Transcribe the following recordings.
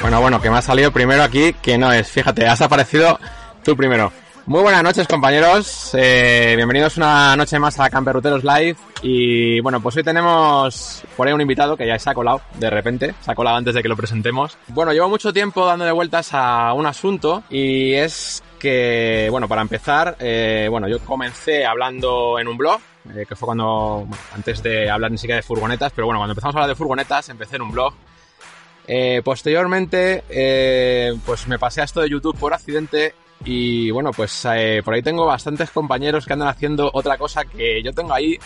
Bueno, bueno, que me ha salido primero aquí, que no es. Fíjate, has aparecido tú primero. Muy buenas noches, compañeros. Eh, bienvenidos una noche más a Camperruteros Live. Y bueno, pues hoy tenemos por ahí un invitado que ya se ha colado de repente. Se ha colado antes de que lo presentemos. Bueno, llevo mucho tiempo dándole vueltas a un asunto y es que, bueno, para empezar, eh, bueno, yo comencé hablando en un blog. eh, que fue cuando, bueno, antes de hablar ni siquiera de furgonetas, pero bueno, cuando empezamos a hablar de furgonetas, empecé en un blog eh, posteriormente, pues me pasé a esto de YouTube por accidente y bueno, pues por ahí tengo bastantes compañeros que andan haciendo otra cosa que yo tengo ahí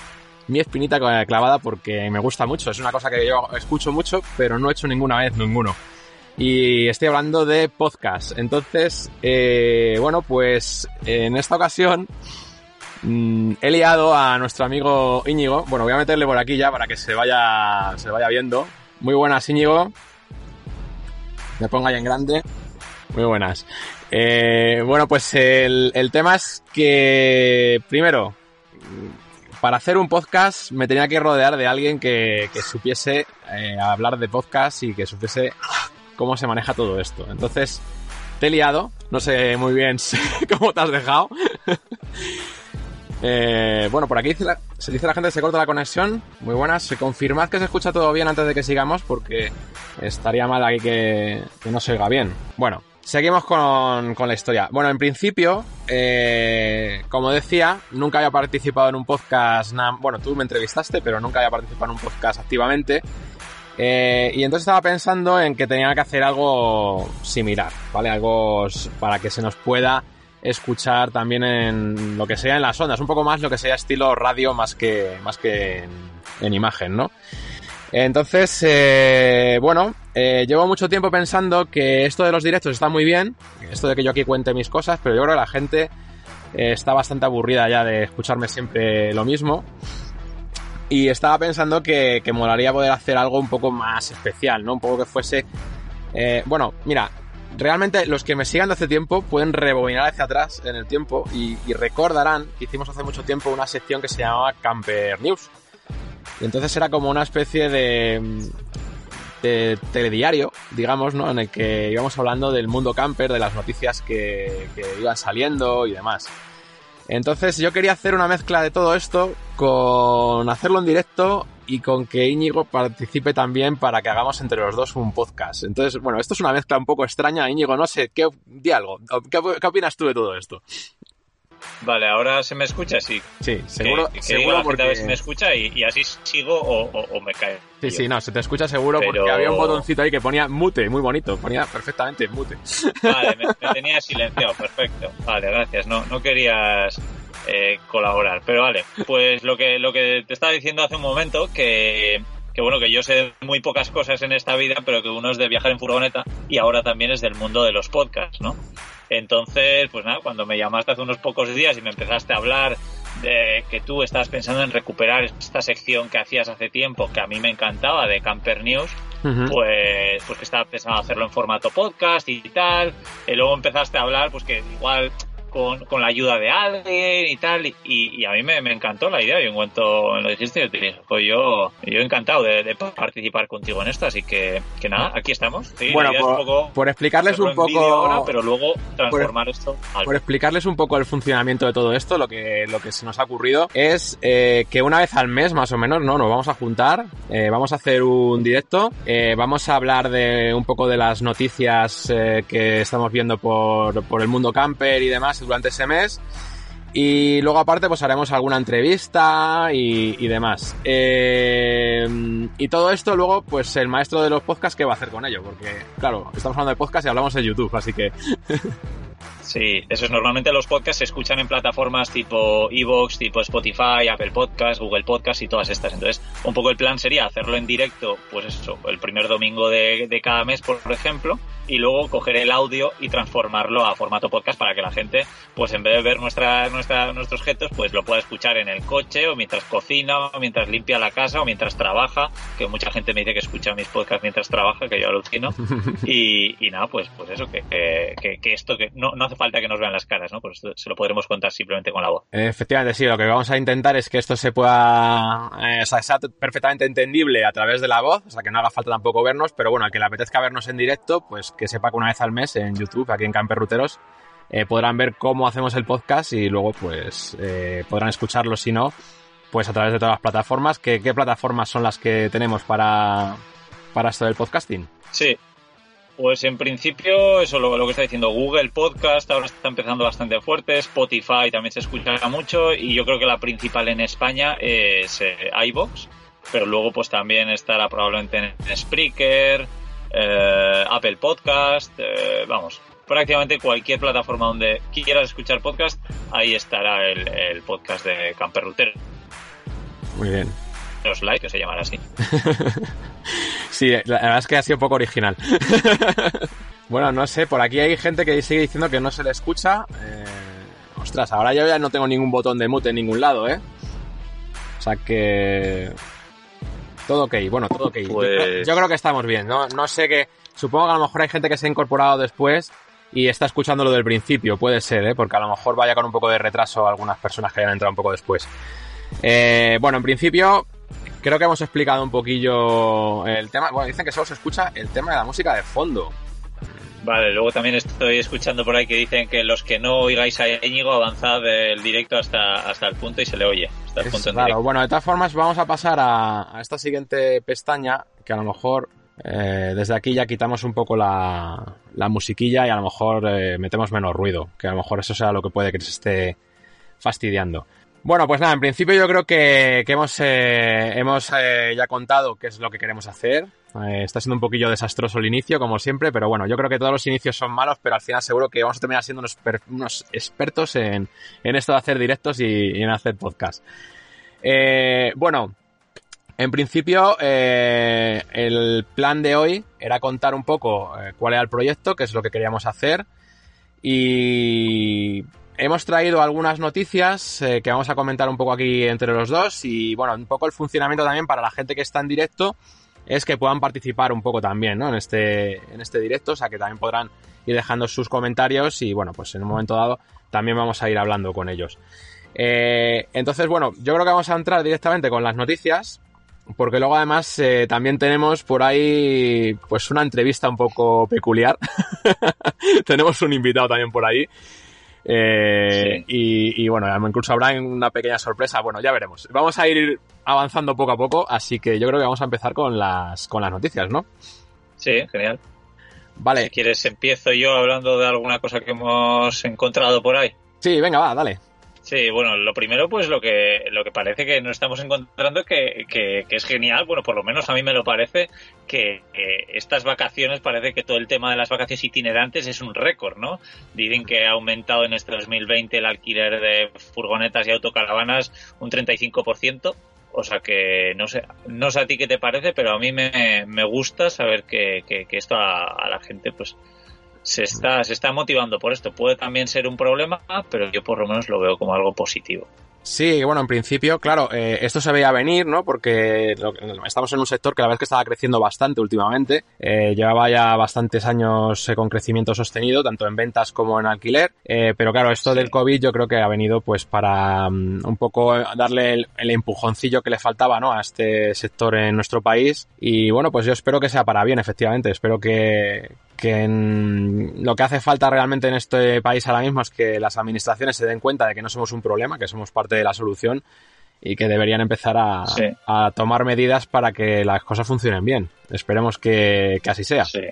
mi espinita clavada porque me gusta mucho. Es una cosa que yo escucho mucho, pero no he hecho ninguna vez ninguno. Y estoy hablando de podcast. Entonces, eh, bueno, pues en esta ocasión mm, he liado a nuestro amigo Íñigo. Bueno, voy a meterle por aquí ya para que se vaya, se vaya viendo. Muy buenas, Íñigo. Me pongo ahí en grande. Muy buenas. Eh, bueno, pues el, tema es que, primero, para hacer un podcast me tenía que rodear de alguien que, que supiese eh, hablar de podcast y que supiese cómo se maneja todo esto. Entonces, te he liado. No sé muy bien cómo te has dejado. Eh, bueno, por aquí se dice la gente que se corta la conexión. Muy buenas. Confirmad que se escucha todo bien antes de que sigamos porque estaría mal aquí que, que no se oiga bien. Bueno, seguimos con, la historia. Bueno, en principio, eh, como decía, nunca había participado en un podcast. Bueno, tú me entrevistaste, pero nunca había participado en un podcast activamente. Eh, y entonces estaba pensando en que tenía que hacer algo similar, ¿vale? Algo para que se nos pueda escuchar también en lo que sea en las ondas, un poco más lo que sea estilo radio más que, más que en, en imagen, ¿no? Entonces, eh, bueno, eh, llevo mucho tiempo pensando que esto de los directos está muy bien, esto de que yo aquí cuente mis cosas, pero yo creo que la gente eh, está bastante aburrida ya de escucharme siempre lo mismo. Y estaba pensando que, que molaría poder hacer algo un poco más especial, ¿no? Un poco que fuese... eh, bueno, mira, realmente los que me sigan de hace tiempo pueden rebobinar hacia atrás en el tiempo y, y recordarán que hicimos hace mucho tiempo una sección que se llamaba Camper News. Y entonces era como una especie de, de telediario, digamos, ¿no? En el que íbamos hablando del mundo camper, de las noticias que, que iban saliendo y demás. Entonces yo quería hacer una mezcla de todo esto con hacerlo en directo y con que Íñigo participe también para que hagamos entre los dos un podcast. Entonces, bueno, esto es una mezcla un poco extraña, Íñigo, no sé, ¿qué, di algo. ¿Qué, qué opinas tú de todo esto? Vale, ahora se me escucha, sí. Sí, seguro, que, seguro porque... a me escucha y, y así sigo o, o- o me cae. Sí, sí, no, se te escucha seguro porque había un botoncito ahí que ponía mute, muy bonito, ponía perfectamente mute. Vale, me, me tenía silenciado, perfecto. Vale, gracias. No, no querías eh, colaborar, pero vale. Pues lo que, lo que te estaba diciendo hace un momento, que, que bueno, que yo sé muy pocas cosas en esta vida, pero que uno es de viajar en furgoneta y ahora también es del mundo de los podcasts, ¿no? Entonces, pues nada, cuando me llamaste hace unos pocos días y me empezaste a hablar de que tú estabas pensando en recuperar esta sección que hacías hace tiempo, que a mí me encantaba, de Camper News, pues, pues que estaba pensando hacerlo en formato podcast y tal. Y luego empezaste a hablar, pues que igual con, con la ayuda de alguien y tal. Y, y a mí me, me encantó la idea. Y en cuanto lo dijiste, yo te dije, pues yo, yo encantado de, de participar contigo en esto. Así que, que nada, aquí estamos. Sí, Bueno, es por, un poco por explicarles un poco... ahora, pero luego transformar esto al Por explicarles un poco el funcionamiento de todo esto, lo que, lo que se nos ha ocurrido es eh, que una vez al mes, más o menos, ¿no? Nos vamos a juntar, eh, vamos a hacer un directo, eh, vamos a hablar de un poco de las noticias que estamos viendo por, por el mundo camper y demás durante ese mes. Y luego aparte pues haremos alguna entrevista y, y demás. Eh, y todo esto luego pues el maestro de los podcasts qué va a hacer con ello, porque claro, estamos hablando de podcast y hablamos de YouTube, así que Sí, eso es normalmente los podcasts se escuchan en plataformas tipo Evox, tipo Spotify, Apple Podcasts, Google Podcasts y todas estas. Entonces, un poco el plan sería hacerlo en directo, pues eso, el primer domingo de, de cada mes, por ejemplo, y luego coger el audio y transformarlo a formato podcast para que la gente, pues en vez de ver nuestra, nuestra, nuestros objetos, pues lo pueda escuchar en el coche o mientras cocina o mientras limpia la casa o mientras trabaja, que mucha gente me dice que escucha mis podcasts mientras trabaja, que yo alucino. y, y nada, pues, pues eso, que, que, que- que esto que no, no hace falta que nos vean las caras, ¿no? Pues se lo podremos contar simplemente con la voz. Efectivamente, sí. Lo que vamos a intentar es que esto se pueda, eh, o sea, sea perfectamente entendible a través de la voz, o sea, que no haga falta tampoco vernos, pero bueno, al que le apetezca vernos en directo, pues que sepa que una vez al mes en YouTube, aquí en Camperruteros, eh, podrán ver cómo hacemos el podcast y luego, pues, eh, podrán escucharlo si no, pues a través de todas las plataformas. ¿Qué, qué plataformas son las que tenemos para, para esto del podcasting? Sí, pues en principio, eso lo, lo que está diciendo Google Podcast ahora está empezando bastante fuerte, Spotify también se escucha mucho y yo creo que la principal en España es eh, pero luego pues también estará probablemente en Spreaker, eh, Apple Podcast, eh, vamos, prácticamente cualquier plataforma donde quieras escuchar podcast, ahí estará el, el podcast de Camper Router. Muy bien. Los like, que se llamará así. sí, la verdad es que ha sido poco original. bueno, no sé, por aquí hay gente que sigue diciendo que no se le escucha. Eh, ostras, ahora yo ya no tengo ningún botón de mute en ningún lado, ¿eh? O sea que... Todo ok, bueno, todo ok. Pues... Yo, yo, creo que estamos bien, ¿no? No sé que... Supongo que a lo mejor hay gente que se ha incorporado después y está escuchando lo del principio, puede ser, ¿eh? Porque a lo mejor vaya con un poco de retraso algunas personas que hayan entrado un poco después. Eh, bueno, en principio creo que hemos explicado un poquillo el tema. Bueno, dicen que solo se escucha el tema de la música de fondo. Vale, luego también estoy escuchando por ahí que dicen que los que no oigáis a Íñigo avanzad el directo hasta, hasta el punto y se le oye. Hasta el Es punto en directo. Bueno, de todas formas, vamos a pasar a, a esta siguiente pestaña que a lo mejor eh, desde aquí ya quitamos un poco la, la musiquilla y a lo mejor eh, metemos menos ruido, que a lo mejor eso sea lo que puede que se esté fastidiando. Bueno, pues nada, en principio yo creo que, que hemos, eh, hemos eh, ya contado qué es lo que queremos hacer. Eh, está siendo un poquillo desastroso el inicio, como siempre, pero bueno, yo creo que todos los inicios son malos, pero al final seguro que vamos a terminar siendo unos, unos expertos en, en esto de hacer directos y, y en hacer podcast. Bueno, en principio, el plan de hoy era contar un poco cuál era el proyecto, qué es lo que queríamos hacer. Y hemos traído algunas noticias eh, que vamos a comentar un poco aquí entre los dos. Y bueno, un poco el funcionamiento también para la gente que está en directo es que puedan participar un poco también ¿no? en, este, en este directo. O sea que también podrán ir dejando sus comentarios y bueno, pues en un momento dado también vamos a ir hablando con ellos. Eh, entonces, bueno, yo creo que vamos a entrar directamente con las noticias, porque luego además eh, también tenemos por ahí pues una entrevista un poco peculiar. tenemos un invitado también por ahí. Eh, Sí. y, y bueno, incluso habrá una pequeña sorpresa. Bueno, ya veremos. Vamos a ir avanzando poco a poco, así que yo creo que vamos a empezar con las, con las noticias, ¿no? Sí, genial. Vale. Si quieres, empiezo yo hablando de alguna cosa que hemos encontrado por ahí. Sí, venga, va, dale. Sí, bueno, lo primero, pues lo que, lo que parece que nos estamos encontrando que, que, es genial, bueno, por lo menos a mí me lo parece, que, estas vacaciones, parece que todo el tema de las vacaciones itinerantes es un récord, ¿no? Dicen que ha aumentado en este 2020 el alquiler de furgonetas y autocaravanas un 35%. O sea que no sé, no sé a ti qué te parece, pero a mí me, me gusta saber que, que, esto a la gente pues se está, se está motivando por esto. Puede también ser un problema, pero yo por lo menos lo veo como algo positivo. Sí, bueno, en principio, claro, eh, esto se veía venir, ¿no? Porque lo- estamos en un sector que la verdad es que estaba creciendo bastante últimamente. Eh, llevaba ya bastantes años eh, con crecimiento sostenido, tanto en ventas como en alquiler. Pero claro, esto del COVID yo creo que ha venido pues para mm, un poco darle el, el empujoncillo que le faltaba, ¿no? A este sector en nuestro país. Y bueno, pues yo espero que sea para bien, efectivamente. Espero que, que en- lo que hace falta realmente en este país ahora mismo es que las administraciones se den cuenta de que no somos un problema, que somos parte de la solución y que deberían empezar a, Sí. a tomar medidas para que las cosas funcionen bien. Esperemos que, que así sea. Sí.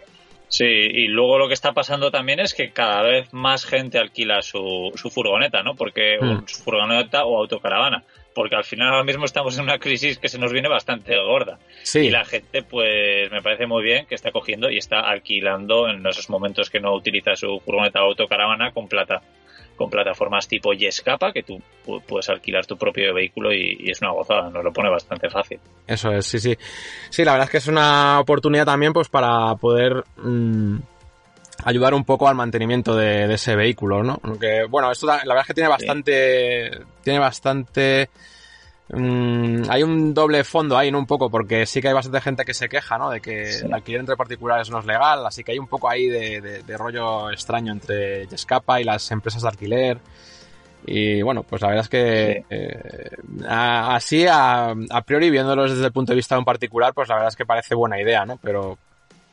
Sí, y luego lo que está pasando también es que cada vez más gente alquila su, su furgoneta, ¿no? Porque Hmm. su furgoneta o autocaravana. Porque al final ahora mismo estamos en una crisis que se nos viene bastante gorda. Sí, Y la gente, pues, me parece muy bien que está cogiendo y está alquilando en esos momentos que no utiliza su furgoneta o autocaravana con plata con plataformas tipo Yescapa, que tú pu- puedes alquilar tu propio vehículo y, y es una gozada, nos lo pone bastante fácil. Eso es, sí, sí. Sí, la verdad es que es una oportunidad también pues para poder mm, ayudar un poco al mantenimiento de, de ese vehículo, ¿no? Aunque, bueno, esto la verdad es que tiene bastante, tiene bastante mm, hay un doble fondo ahí, ¿no? Un poco, porque sí que hay bastante gente que se queja, ¿no? De que el alquiler entre particulares no es legal, así que hay un poco ahí de, rollo extraño entre Yescapa y las empresas de alquiler. Y bueno, pues la verdad es que eh, así, a, a, priori, viéndolos desde el punto de vista de un particular, pues la verdad es que parece buena idea, ¿no? Pero,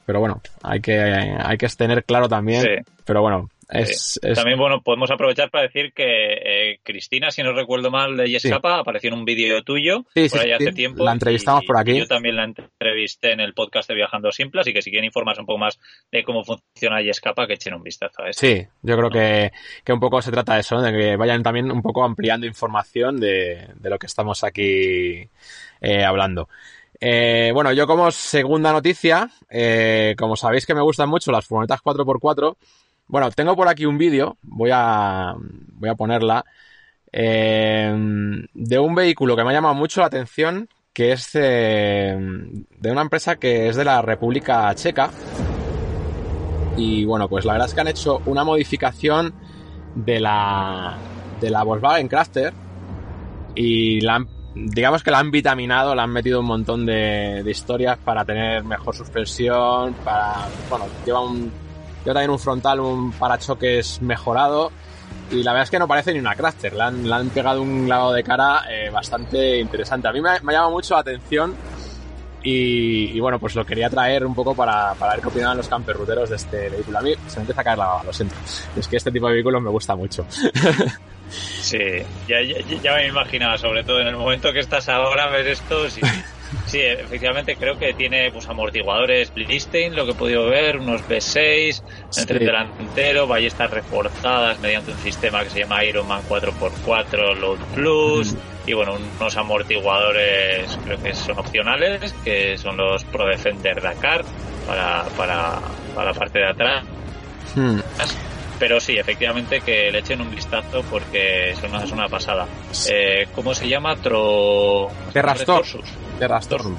pero bueno, hay que, hay que tener claro también. Pero bueno, también, bueno, podemos aprovechar para decir que eh, Cristina, si no recuerdo mal, de Yescapa, apareció en un vídeo tuyo por ahí hace tiempo. La entrevistamos por aquí. yo también la entrevisté en el podcast de Viajando Simple, así que si quieren informarse un poco más de cómo funciona Yescapa, que echen un vistazo a eso. Sí, yo creo que, que, un poco se trata de eso, de que vayan también un poco ampliando información de, de lo que estamos aquí eh, hablando. Eh, bueno, yo como segunda noticia, como sabéis que me gustan mucho las furgonetas 4x4, bueno, tengo por aquí un vídeo, voy a, voy a ponerla, eh, de un vehículo que me ha llamado mucho la atención, que es de, una empresa que es de la República Checa. Y bueno, pues la verdad es que han hecho una modificación de la, de la Volkswagen Crafter y la digamos que la han vitaminado, la han metido un montón de, de historias para tener mejor suspensión, para, bueno, lleva un yo también un frontal, un parachoques mejorado. Y la verdad es que no parece ni una Crafter. Le han, han pegado un lavado de cara eh, bastante interesante. A mí me, me, ha llamado mucho la atención. Y, bueno, pues lo quería traer un poco para, para ver qué opinaban los camperruteros de este vehículo. A mí se me empieza a caer la baba, lo siento. Es que este tipo de vehículos me gusta mucho. Sí, ya, ya, me imaginaba, sobre todo en el momento que estás ahora, ver esto, sí, Sí, efectivamente creo que tiene pues amortiguadores Blistein, lo que he podido ver, unos B6, el tren delantero, ballestas reforzadas mediante un sistema que se llama Ironman 4x4 Load Plus y bueno, unos amortiguadores creo que son opcionales, que son los Pro Defender Dakar para, para, para la parte de atrás. Hmm. Pero sí, efectivamente que le echen un vistazo porque es una, es una pasada. Eh, ¿Cómo se llama? Tro... Terrastorsus. Terrastorsus.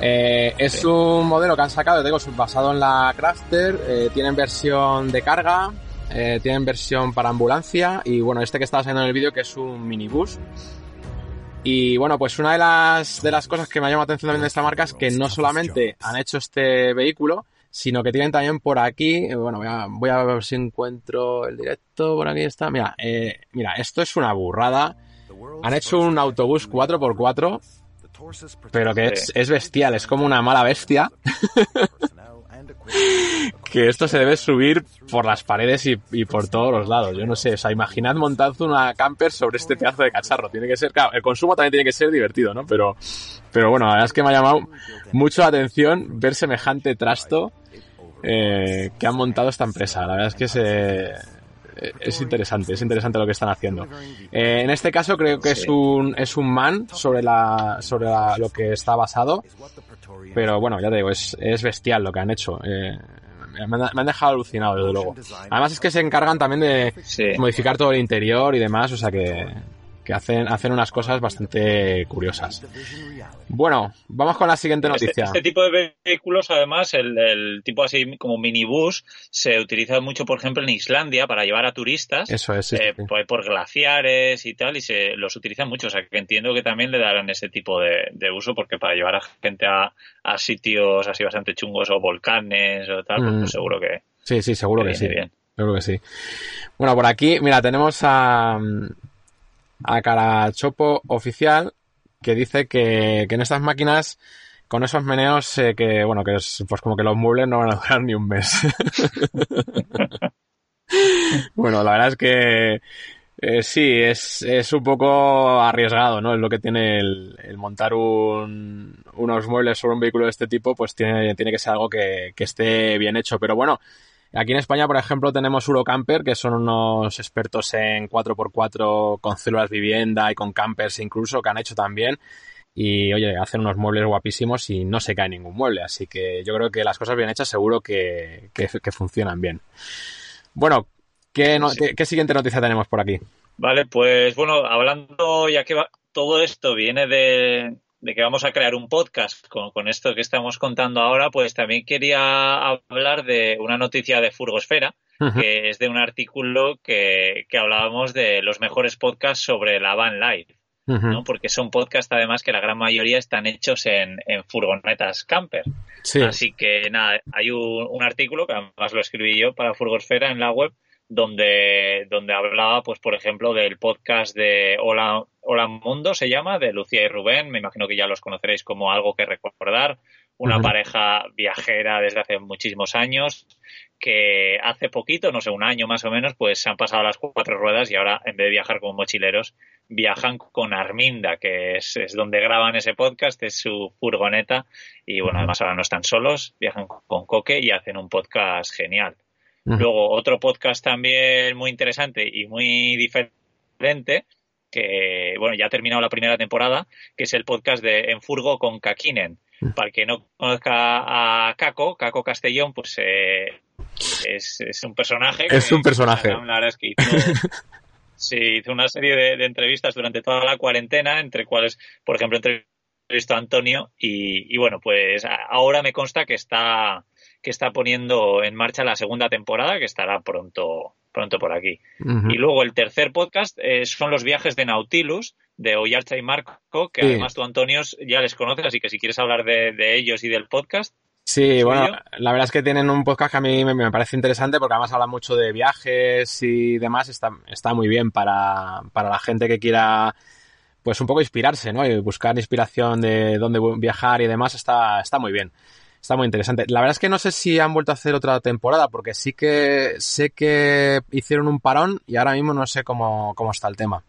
Eh, es un modelo que han sacado, digo, basado en la Crafter. Eh, tienen versión de carga, eh, tienen versión para ambulancia y bueno, este que estaba saliendo en el vídeo que es un minibús. Y bueno, pues una de las, de las cosas que me ha llamado la atención también de esta marca es que no solamente han hecho este vehículo, sino que tienen también por aquí, eh, bueno, voy a, ver si encuentro el directo, por aquí está, mira, eh, mira, esto es una burrada, han hecho un autobús 4x4, pero que es, es bestial, es como una mala bestia. que esto se debe subir por las paredes y, por todos los lados. Yo no sé, o sea, imaginad montando una camper sobre este pedazo de cacharro. Tiene que ser, claro, el consumo también tiene que ser divertido, ¿no? Pero, pero bueno, la verdad es que me ha llamado mucho la atención ver semejante trasto eh, que han montado esta empresa. La verdad es que se, es interesante, es interesante lo que están haciendo. Eh, en este caso creo que es un es un man sobre la sobre lo que está basado, pero bueno, ya te digo, es, es bestial lo que han hecho. Eh, me, han, dejado alucinado, desde luego. Además es que se encargan también de modificar todo el interior y demás, o sea que, que hacen, hacen unas cosas bastante curiosas. Bueno, vamos con la siguiente este, noticia. Este, tipo de vehículos, además, el, tipo así como minibús, se utiliza mucho, por ejemplo, en Islandia para llevar a turistas. Eso es. Eh, por, glaciares y tal, y se los utilizan mucho. O sea, que entiendo que también le darán ese tipo de, uso, porque para llevar a gente a, sitios así bastante chungos o volcanes o tal, pues, pues mm. seguro que. Sí, sí, seguro que, sí. Seguro que sí. Bueno, por aquí, mira, tenemos a a Carachopo oficial que dice que, en estas máquinas con esos meneos eh, que bueno que es pues como que los muebles no van a durar ni un mes. Bueno la verdad es que eh, sí es, es un poco arriesgado no es lo que tiene el, montar un, unos muebles sobre un vehículo de este tipo pues tiene, tiene que ser algo que, que esté bien hecho. Pero bueno Aquí en España, por ejemplo, tenemos Eurocamper, que son unos expertos en 4x4 con células vivienda y con campers incluso, que han hecho también. Y oye, hacen unos muebles guapísimos y no se cae ningún mueble. Así que yo creo que las cosas bien hechas seguro que, funcionan bien. Bueno, ¿qué, ¿qué, siguiente noticia tenemos por aquí? Vale, pues bueno, hablando ya que todo esto viene de, de que vamos a crear un podcast con, esto que estamos contando ahora, pues también quería hablar de una noticia de Furgosfera, que es de un artículo que, hablábamos de los mejores podcasts sobre la van life. ¿no? Porque son podcasts además que la gran mayoría están hechos en, furgonetas camper. Así que nada, hay un, artículo que además lo escribí yo para Furgosfera en la web donde, donde hablaba, pues por ejemplo, del podcast de Hola, Hola Mundo, se llama, de Lucía y Rubén, me imagino que ya los conoceréis como algo que recordar, una pareja viajera desde hace muchísimos años, que hace poquito, no sé, un año más o menos, pues se han pasado las cuatro ruedas y ahora en vez de viajar como mochileros, viajan con Arminda, que es, donde graban ese podcast, es su furgoneta. Y bueno, además ahora no están solos, viajan con Coque y hacen un podcast genial. Luego otro podcast también muy interesante y muy diferente, que bueno, ya ha terminado la primera temporada, que es el podcast de En Furgo con Kakinen. Para el que no conozca a Caco, Caco Castellón, pues eh, es, un personaje. Es un personaje. La verdad es que hizo, una serie de, entrevistas durante toda la cuarentena, entre cuales, por ejemplo, entrevistó a Antonio y, y, bueno, pues ahora me consta que está que está poniendo en marcha la segunda temporada que estará pronto pronto por aquí. Y luego el tercer podcast eh, son los viajes de Nautilus, de Oyarcha y Marco, que además tú, Antonio, ya les conoces, así que si quieres hablar de ellos y del podcast, Sí, bueno, la verdad es que tienen un podcast que a mí me, parece interesante porque además habla mucho de viajes y demás. Está, está muy bien para, para la gente que quiera, pues un poco inspirarse, ¿no? Y buscar inspiración de dónde viajar y demás. Está, está muy bien. Está muy interesante. La verdad es que no sé si han vuelto a hacer otra temporada porque sí que sé que hicieron un parón y ahora mismo no sé cómo, cómo está el tema.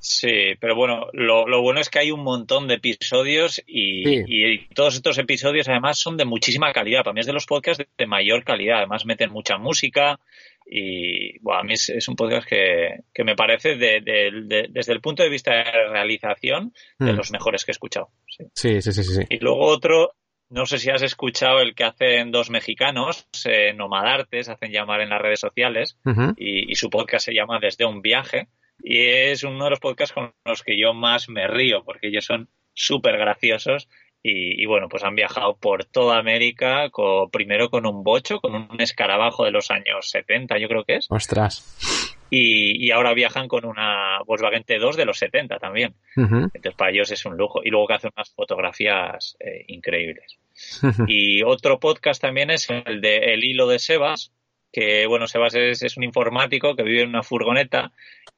Sí, pero bueno, lo, bueno es que hay un montón de episodios y, todos estos episodios además son de muchísima calidad. Para mí es de los podcasts de, mayor calidad. Además meten mucha música y bueno, a mí es, un podcast que, me parece desde el punto de vista de realización de mm. los mejores que he escuchado. Sí. Sí, sí, sí, Y luego otro, no sé si has escuchado el que hacen dos mexicanos, eh, Nomadartes, hacen llamar en las redes sociales y, y su podcast se llama Desde un viaje y es uno de los podcasts con los que yo más me río, porque ellos son súper graciosos y, bueno, pues han viajado por toda América, primero con un bocho, con un escarabajo de los años 70, yo creo que es. Ostras. Y, ahora viajan con una Volkswagen T2 de los 70 también. Entonces para ellos es un lujo. Y luego que hacen unas fotografías eh, increíbles. Y otro podcast también es el de El Hilo de Sebas, que bueno, Sebas es, es, un informático que vive en una furgoneta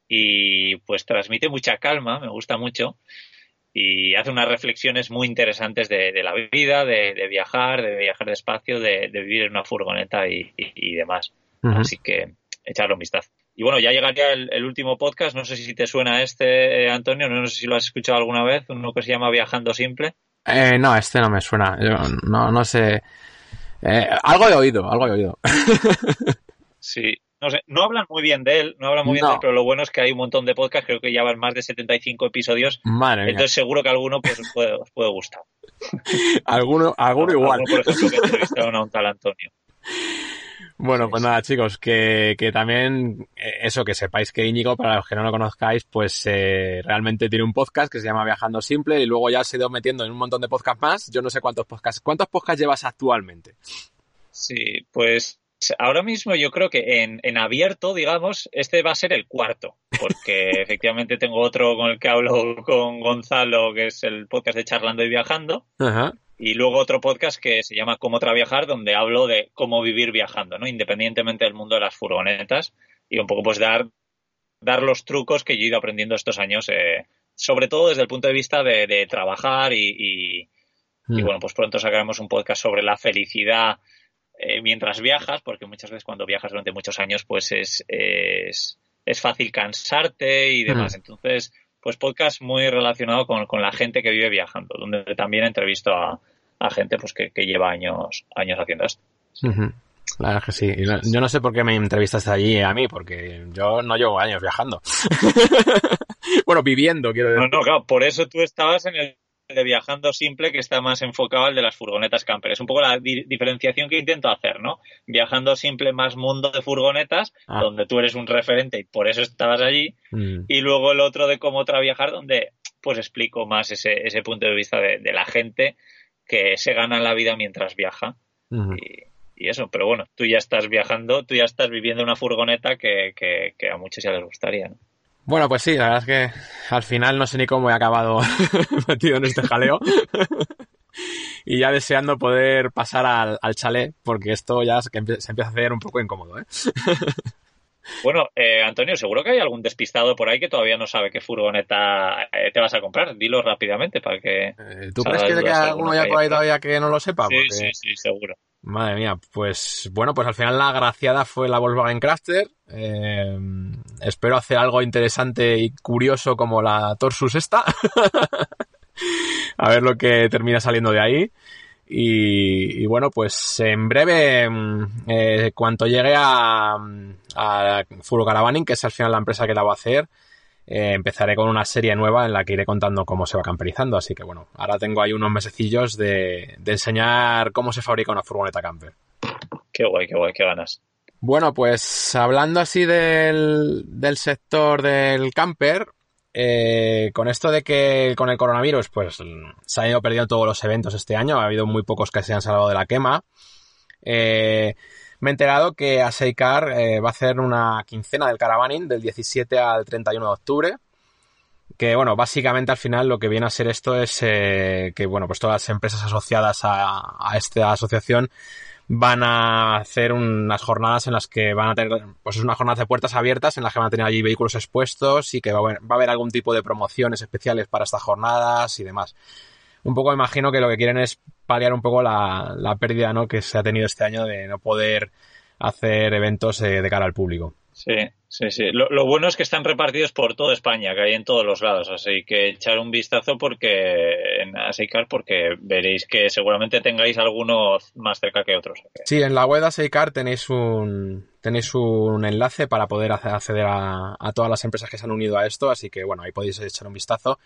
y pues transmite mucha calma, me gusta mucho y hace unas reflexiones muy interesantes de, la vida, de, viajar, de viajar despacio, de, de vivir en una furgoneta y, demás. Así que echarle un vistazo. Y bueno, ya llegaría el, último podcast, no sé si te suena este, eh, Antonio, no sé si lo has escuchado alguna vez, uno que se llama Viajando Simple. Eh, no, este no me suena, no, no sé. Eh, algo he oído, algo he oído. sí, no sé, no hablan muy bien de él, no hablan muy bien de él, pero lo bueno es que hay un montón de podcasts, creo que llevan más de 75 episodios. Madre entonces seguro que alguno pues, os, puede, os puede gustar. alguno alguno igual. por ejemplo, que entrevistaron a un tal Antonio. Bueno, pues nada, chicos, que, que también eh, eso, que sepáis que Íñigo, para los que no lo conozcáis, pues eh, realmente tiene un podcast que se llama Viajando Simple y luego ya se ha ido metiendo en un montón de podcasts más. Yo no sé cuántos podcasts. ¿Cuántos podcasts llevas actualmente? Sí, pues ahora mismo yo creo que en, abierto, digamos, este va a ser el cuarto, porque efectivamente tengo otro con el que hablo con Gonzalo, que es el podcast de Charlando y Viajando. Y luego otro podcast que se llama Cómo Traviajar, donde hablo de cómo vivir viajando, ¿no? Independientemente del mundo de las furgonetas. Y un poco pues dar, dar los trucos que yo he ido aprendiendo estos años, eh, sobre todo desde el punto de vista de, trabajar y, y, y, mm. bueno, pues pronto sacaremos un podcast sobre la felicidad eh, mientras viajas, porque muchas veces cuando viajas durante muchos años, pues es, es, es fácil cansarte y demás. Mm. Entonces, pues podcast muy relacionado con, con, la gente que vive viajando, donde también entrevisto a, a gente pues que, que, lleva años, años haciendo esto. Claro que sí. Yo no sé por qué me entrevistaste allí a mí, porque yo no llevo años viajando. bueno, viviendo, quiero decir. No, no, claro, por eso tú estabas en el de viajando simple que está más enfocado al de las furgonetas camper. Es un poco la diferenciación que intento hacer, ¿no? Viajando simple más mundo de furgonetas, ah. donde tú eres un referente y por eso estabas allí. Mm. Y luego el otro de cómo otra viajar, donde pues explico más ese, ese punto de vista de, la gente que se gana la vida mientras viaja. y, eso, pero bueno, tú ya estás viajando, tú ya estás viviendo una furgoneta que, que, a muchos ya les gustaría, ¿no? Bueno, pues sí, la verdad es que al final no sé ni cómo he acabado metido en este jaleo. y ya deseando poder pasar al, al chalet, porque esto ya se, empieza a hacer un poco incómodo, ¿eh? Bueno, eh, Antonio, seguro que hay algún despistado por ahí que todavía no sabe qué furgoneta eh, te vas a comprar. Dilo rápidamente para que. Eh, ¿Tú crees que hay alguno ya por ahí todavía que no lo sepa? Sí, sí, sí, seguro. Madre mía, pues bueno, pues al final la agraciada fue la Volkswagen Crafter. espero hacer algo interesante y curioso como la Torsus esta. a ver lo que termina saliendo de ahí. Y, bueno, pues en breve, mm, eh, cuanto llegue a, a Furo Caravaning, que es al final la empresa que la va a hacer, eh, empezaré con una serie nueva en la que iré contando cómo se va camperizando. Así que bueno, ahora tengo ahí unos mesecillos de, de enseñar cómo se fabrica una furgoneta camper. Qué guay, qué guay, qué ganas. Bueno, pues hablando así del, del sector del camper, eh, con esto de que con el coronavirus, pues se han ido perdiendo todos los eventos este año, ha habido muy pocos que se han salvado de la quema. Eh, me he enterado que Aseikar eh, va a hacer una quincena del caravaning del 17 al 31 de octubre. Que bueno, básicamente al final lo que viene a ser esto es que bueno, pues todas las empresas asociadas a esta asociación van a hacer unas jornadas en las que van a tener, pues es una jornada de puertas abiertas en las que van a tener allí vehículos expuestos y que va a, haber, algún tipo de promociones especiales para estas jornadas y demás. Un poco imagino que lo que quieren es paliar un poco la, pérdida ¿no? que se ha tenido este año de no poder hacer eventos eh, de cara al público. Sí, sí, sí. Lo, bueno es que están repartidos por toda España, que hay en todos los lados. Así que echar un vistazo porque en Aseicar porque veréis que seguramente tengáis algunos más cerca que otros. Sí, en la web de Aseicar tenéis un tenéis un enlace para poder acceder a, a todas las empresas que se han unido a esto. Así que bueno, ahí podéis echar un vistazo.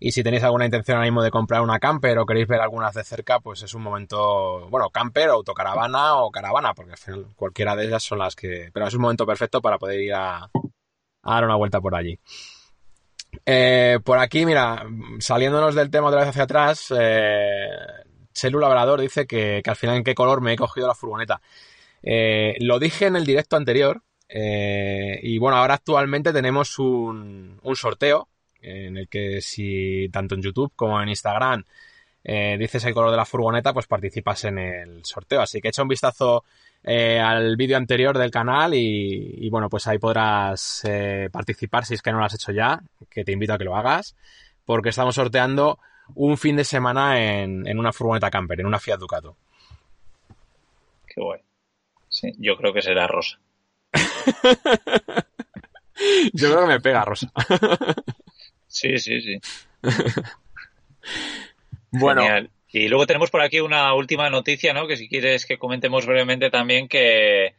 Y si tenéis alguna intención ahora mismo de comprar una camper o queréis ver algunas de cerca, pues es un momento, bueno, camper, autocaravana o caravana, porque al final cualquiera de ellas son las que... Pero es un momento perfecto para poder ir a, dar una vuelta por allí. Eh, por aquí, mira, saliéndonos del tema otra vez hacia atrás, eh, Chelu dice que, al final en qué color me he cogido la furgoneta. Eh, lo dije en el directo anterior, eh, y bueno, ahora actualmente tenemos un, un sorteo en el que si tanto en YouTube como en Instagram eh, dices el color de la furgoneta, pues participas en el sorteo. Así que echa un vistazo eh, al vídeo anterior del canal y, bueno, pues ahí podrás eh, participar si es que no lo has hecho ya, que te invito a que lo hagas, porque estamos sorteando un fin de semana en, en una furgoneta camper, en una Fiat Ducato. Qué guay. Sí, yo creo que será rosa. yo creo que me pega rosa. Sí, sí, sí. bueno. Y luego tenemos por aquí una última noticia, ¿no? Que si quieres que comentemos brevemente también que,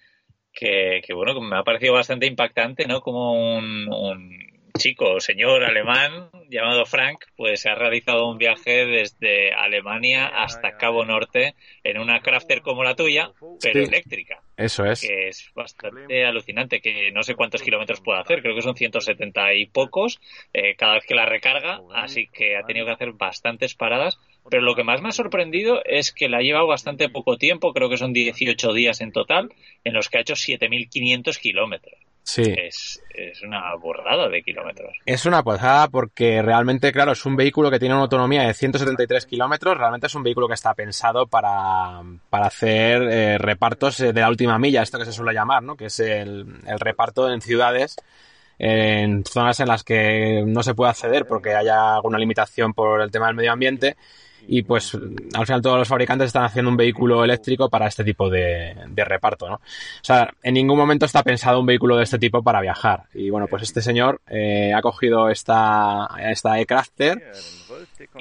que, bueno, que me ha parecido bastante impactante, ¿no? Como un, un chico, señor alemán llamado Frank, pues ha realizado un viaje desde Alemania hasta Cabo Norte en una crafter como la tuya, pero eléctrica. Eso es. Que es bastante alucinante, que no sé cuántos kilómetros puede hacer, creo que son 170 y pocos eh, cada vez que la recarga, así que ha tenido que hacer bastantes paradas. Pero lo que más me ha sorprendido es que la ha llevado bastante poco tiempo, creo que son 18 días en total, en los que ha hecho 7.500 kilómetros. Sí. Es, una borrada de kilómetros. Es una pasada porque realmente, claro, es un vehículo que tiene una autonomía de 173 kilómetros. Realmente es un vehículo que está pensado para, hacer eh, repartos eh, de la última milla, esto que se suele llamar, ¿no? Que es el, el reparto en ciudades en zonas en las que no se puede acceder porque haya alguna limitación por el tema del medio ambiente y pues al final todos los fabricantes están haciendo un vehículo eléctrico para este tipo de, reparto, ¿no? O sea, en ningún momento está pensado un vehículo de este tipo para viajar. Y bueno, pues este señor eh, ha cogido esta, esta e-crafter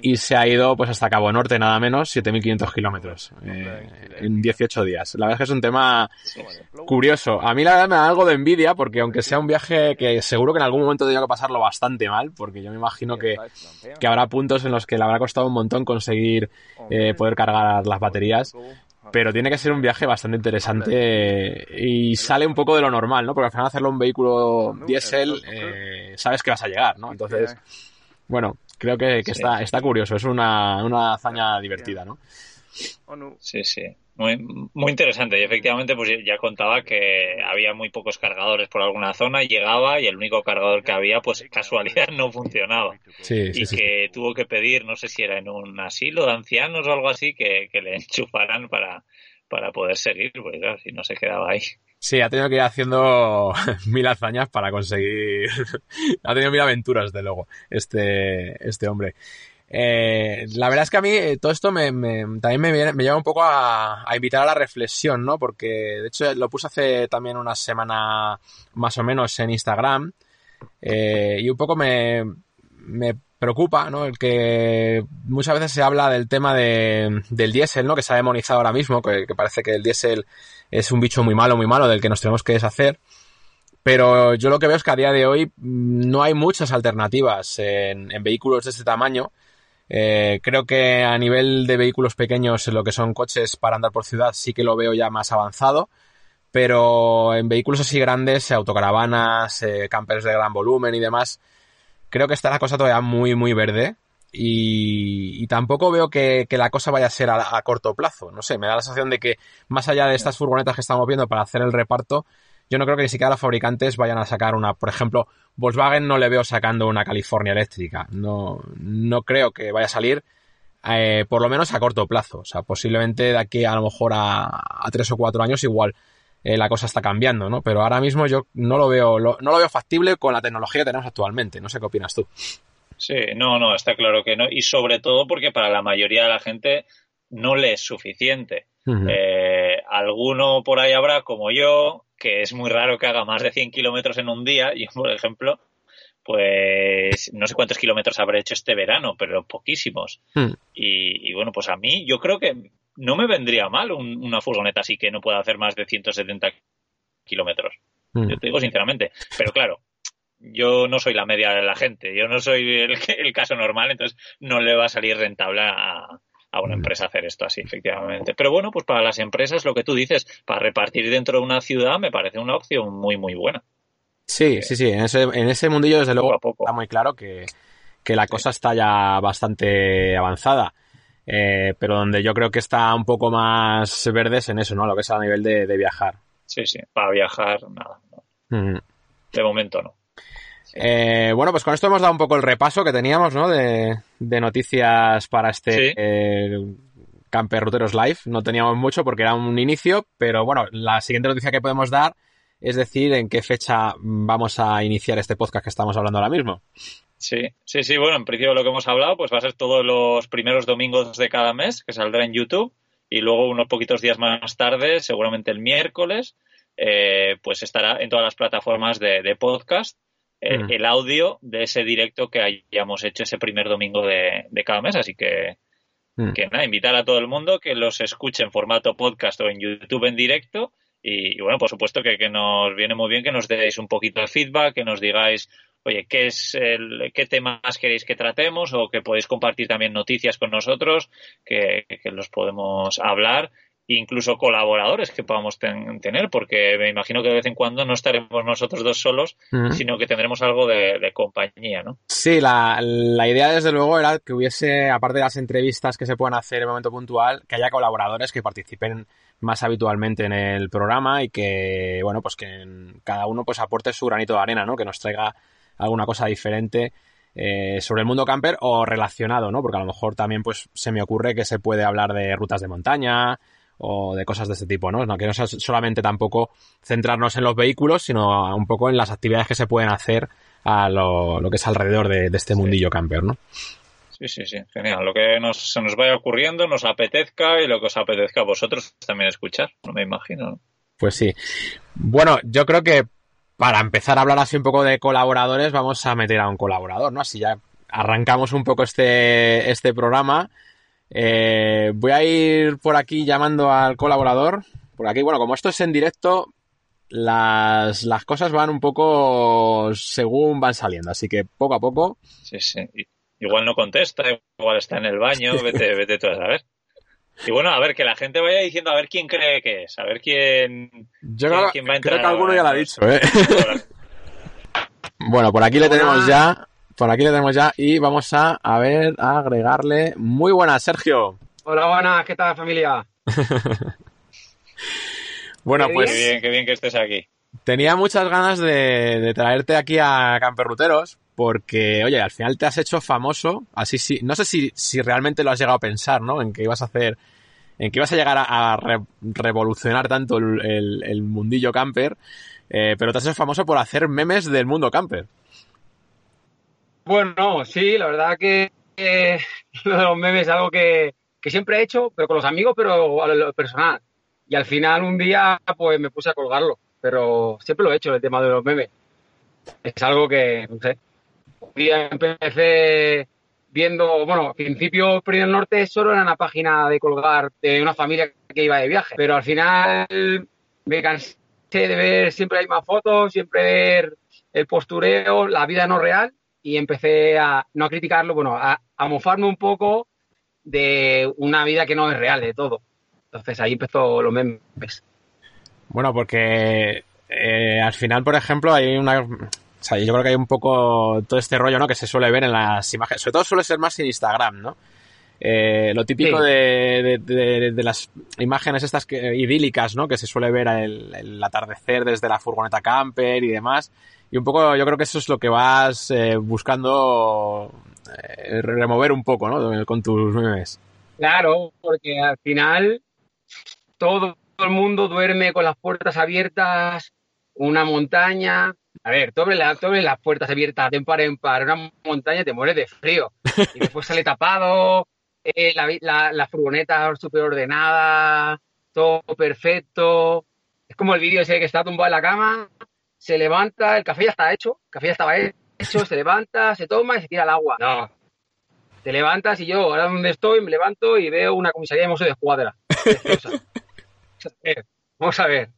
y se ha ido pues hasta Cabo Norte nada menos, 7.500 kilómetros eh, en 18 días. La verdad es que es un tema curioso. A mí la verdad me da algo de envidia porque aunque sea un viaje que seguro que en algún momento tenía que pasarlo bastante mal, porque yo me imagino que, que habrá puntos en los que le habrá costado un montón conseguir eh, poder cargar las baterías. Pero tiene que ser un viaje bastante interesante y sale un poco de lo normal, ¿no? Porque al final hacerlo un vehículo diésel, eh, sabes que vas a llegar, ¿no? Entonces, bueno, creo que, está, está curioso, es una, una hazaña divertida, ¿no? Sí, sí. Muy, muy interesante. Y efectivamente, pues ya contaba que había muy pocos cargadores por alguna zona, llegaba y el único cargador que había, pues casualidad no funcionaba. Sí, sí, y que tuvo que pedir, no sé si era en un asilo de ancianos o algo así, que, que le enchufaran para, para poder seguir, pues claro, si no se quedaba ahí. Sí, ha tenido que ir haciendo mil hazañas para conseguir. ha tenido mil aventuras, desde luego, este, este hombre. Eh, la verdad es que a mí eh, todo esto me, también me, me, lleva un poco a, invitar a la reflexión, ¿no? Porque de hecho lo puse hace también una semana más o menos en Instagram eh, y un poco me, me preocupa, ¿no? El que muchas veces se habla del tema de, del diésel, ¿no? Que se ha demonizado ahora mismo, que, parece que el diésel es un bicho muy malo, muy malo del que nos tenemos que deshacer. Pero yo lo que veo es que a día de hoy no hay muchas alternativas en, en vehículos de este tamaño eh, creo que a nivel de vehículos pequeños, lo que son coches para andar por ciudad, sí que lo veo ya más avanzado. Pero en vehículos así grandes, autocaravanas, eh, campers de gran volumen y demás, creo que está la cosa todavía muy, muy verde. Y, y tampoco veo que, la cosa vaya a ser a, corto plazo. No sé, me da la sensación de que más allá de estas furgonetas que estamos viendo para hacer el reparto, yo no creo que ni siquiera los fabricantes vayan a sacar una, por ejemplo, Volkswagen no le veo sacando una California eléctrica. No, no creo que vaya a salir, eh, por lo menos a corto plazo. O sea, posiblemente de aquí a lo mejor a, a tres o cuatro años igual eh, la cosa está cambiando, ¿no? Pero ahora mismo yo no lo veo, lo, no lo veo factible con la tecnología que tenemos actualmente. No sé qué opinas tú. Sí, no, no, está claro que no. Y sobre todo porque para la mayoría de la gente no le es suficiente. Uh -huh. eh, alguno por ahí habrá, como yo, que es muy raro que haga más de 100 kilómetros en un día. Yo, por ejemplo, pues no sé cuántos kilómetros habré hecho este verano, pero poquísimos. Mm. Y, y, bueno, pues a mí yo creo que no me vendría mal un, una furgoneta así que no pueda hacer más de 170 kilómetros. Mm. Yo te digo sinceramente. Pero claro, yo no soy la media de la gente, yo no soy el, el caso normal, entonces no le va a salir rentable a, a una empresa hacer esto así, efectivamente. Pero bueno, pues para las empresas, lo que tú dices, para repartir dentro de una ciudad me parece una opción muy, muy buena. Sí, sí, sí. En ese, en ese mundillo, desde luego, poco poco. está muy claro que, que la cosa está ya bastante avanzada. Eh, pero donde yo creo que está un poco más verde es en eso, ¿no? Lo que es a nivel de, de viajar. Sí, sí. Para viajar, nada. No. Mm. De momento no. Eh, bueno, pues con esto hemos dado un poco el repaso que teníamos, ¿no? De, de noticias para este sí. eh, Camper Ruteros Live. No teníamos mucho porque era un inicio, pero bueno, la siguiente noticia que podemos dar es decir en qué fecha vamos a iniciar este podcast que estamos hablando ahora mismo. Sí, sí, sí. Bueno, en principio lo que hemos hablado, pues va a ser todos los primeros domingos de cada mes que saldrá en YouTube y luego unos poquitos días más tarde, seguramente el miércoles, eh, pues estará en todas las plataformas de, de podcast el, mm. el, audio de ese directo que hayamos hecho ese primer domingo de, de cada mes. Así que, mm. que nada, invitar a todo el mundo que los escuche en formato podcast o en YouTube en directo. Y, y bueno, por supuesto que, que, nos viene muy bien que nos deis un poquito de feedback, que nos digáis, oye, ¿qué, es el, qué temas queréis que tratemos o que podéis compartir también noticias con nosotros, que, que los podemos hablar incluso colaboradores que podamos ten, tener, porque me imagino que de vez en cuando no estaremos nosotros dos solos, uh -huh. sino que tendremos algo de, de compañía, ¿no? Sí, la, la, idea desde luego era que hubiese, aparte de las entrevistas que se puedan hacer en momento puntual, que haya colaboradores que participen más habitualmente en el programa y que, bueno, pues que cada uno pues aporte su granito de arena, ¿no? Que nos traiga alguna cosa diferente eh, sobre el mundo camper o relacionado, ¿no? Porque a lo mejor también pues se me ocurre que se puede hablar de rutas de montaña, o de cosas de este tipo, ¿no? Que no sea solamente tampoco centrarnos en los vehículos, sino un poco en las actividades que se pueden hacer a lo, lo que es alrededor de, de este mundillo camper, ¿no? Sí, sí, sí, genial. Lo que nos, se nos vaya ocurriendo, nos apetezca y lo que os apetezca a vosotros también escuchar, no me imagino. ¿no? Pues sí. Bueno, yo creo que para empezar a hablar así un poco de colaboradores, vamos a meter a un colaborador, ¿no? Así ya arrancamos un poco este, este programa. Eh, voy a ir por aquí llamando al colaborador. Por aquí, bueno, como esto es en directo, las, las cosas van un poco según van saliendo, así que poco a poco. Sí, sí. Igual no contesta, igual está en el baño, vete, vete tú a saber. Y bueno, a ver, que la gente vaya diciendo a ver quién cree que es, a ver quién, Yo creo, quién va a entrar. Creo que alguno ya lo ha dicho, ¿eh? bueno, por aquí le tenemos ya por aquí le tenemos ya y vamos a, a ver, a agregarle. Muy buenas, Sergio. Hola, buenas, ¿qué tal familia? Bueno, Qué pues bien, qué bien que estés aquí. tenía muchas ganas de, de traerte aquí a Camperruteros porque, oye, al final te has hecho famoso, así sí, no sé si, si realmente lo has llegado a pensar, ¿no? En que ibas a hacer, en que ibas a llegar a, a re- revolucionar tanto el, el- el mundillo camper, eh, pero te has hecho famoso por hacer memes del mundo camper. Bueno, sí, la verdad que lo de los memes es algo que, que siempre he hecho, pero con los amigos, pero a lo personal. Y al final un día pues me puse a colgarlo, pero siempre lo he hecho el tema de los memes. Es algo que, no sé. Un día empecé viendo, bueno, al principio el Norte solo era una página de colgar de una familia que iba de viaje, pero al final me cansé de ver siempre hay más fotos, siempre ver el postureo, la vida no real y empecé a no a criticarlo, bueno, a, a mofarme un poco de una vida que no es real de todo. Entonces ahí empezó los memes. Bueno, porque eh, al final, por ejemplo, hay una. O sea, yo creo que hay un poco todo este rollo, ¿no? Que se suele ver en las imágenes. Sobre todo suele ser más en Instagram, ¿no? Eh, lo típico Sí. de, de- de- de las imágenes estas que, idílicas, ¿no? Que se suele ver el, el atardecer desde la furgoneta camper y demás. Y un poco, yo creo que eso es lo que vas eh, buscando eh, remover un poco, ¿no? Con tus memes. Claro, porque al final todo el mundo duerme con las puertas abiertas, una montaña. A ver, tú abres, las puertas abiertas de par en par, una montaña te mueres de frío. Y después sale tapado, eh, la, la, la furgoneta súper ordenada, todo perfecto. Es como el vídeo ese que está tumbado en la cama, se levanta, el café ya está hecho, el café ya estaba hecho, se levanta, se toma y se tira al agua. No, te levantas y yo, ahora donde estoy, me levanto y veo una comisaría de Mossos de Escuadra. Eh, Vamos a ver.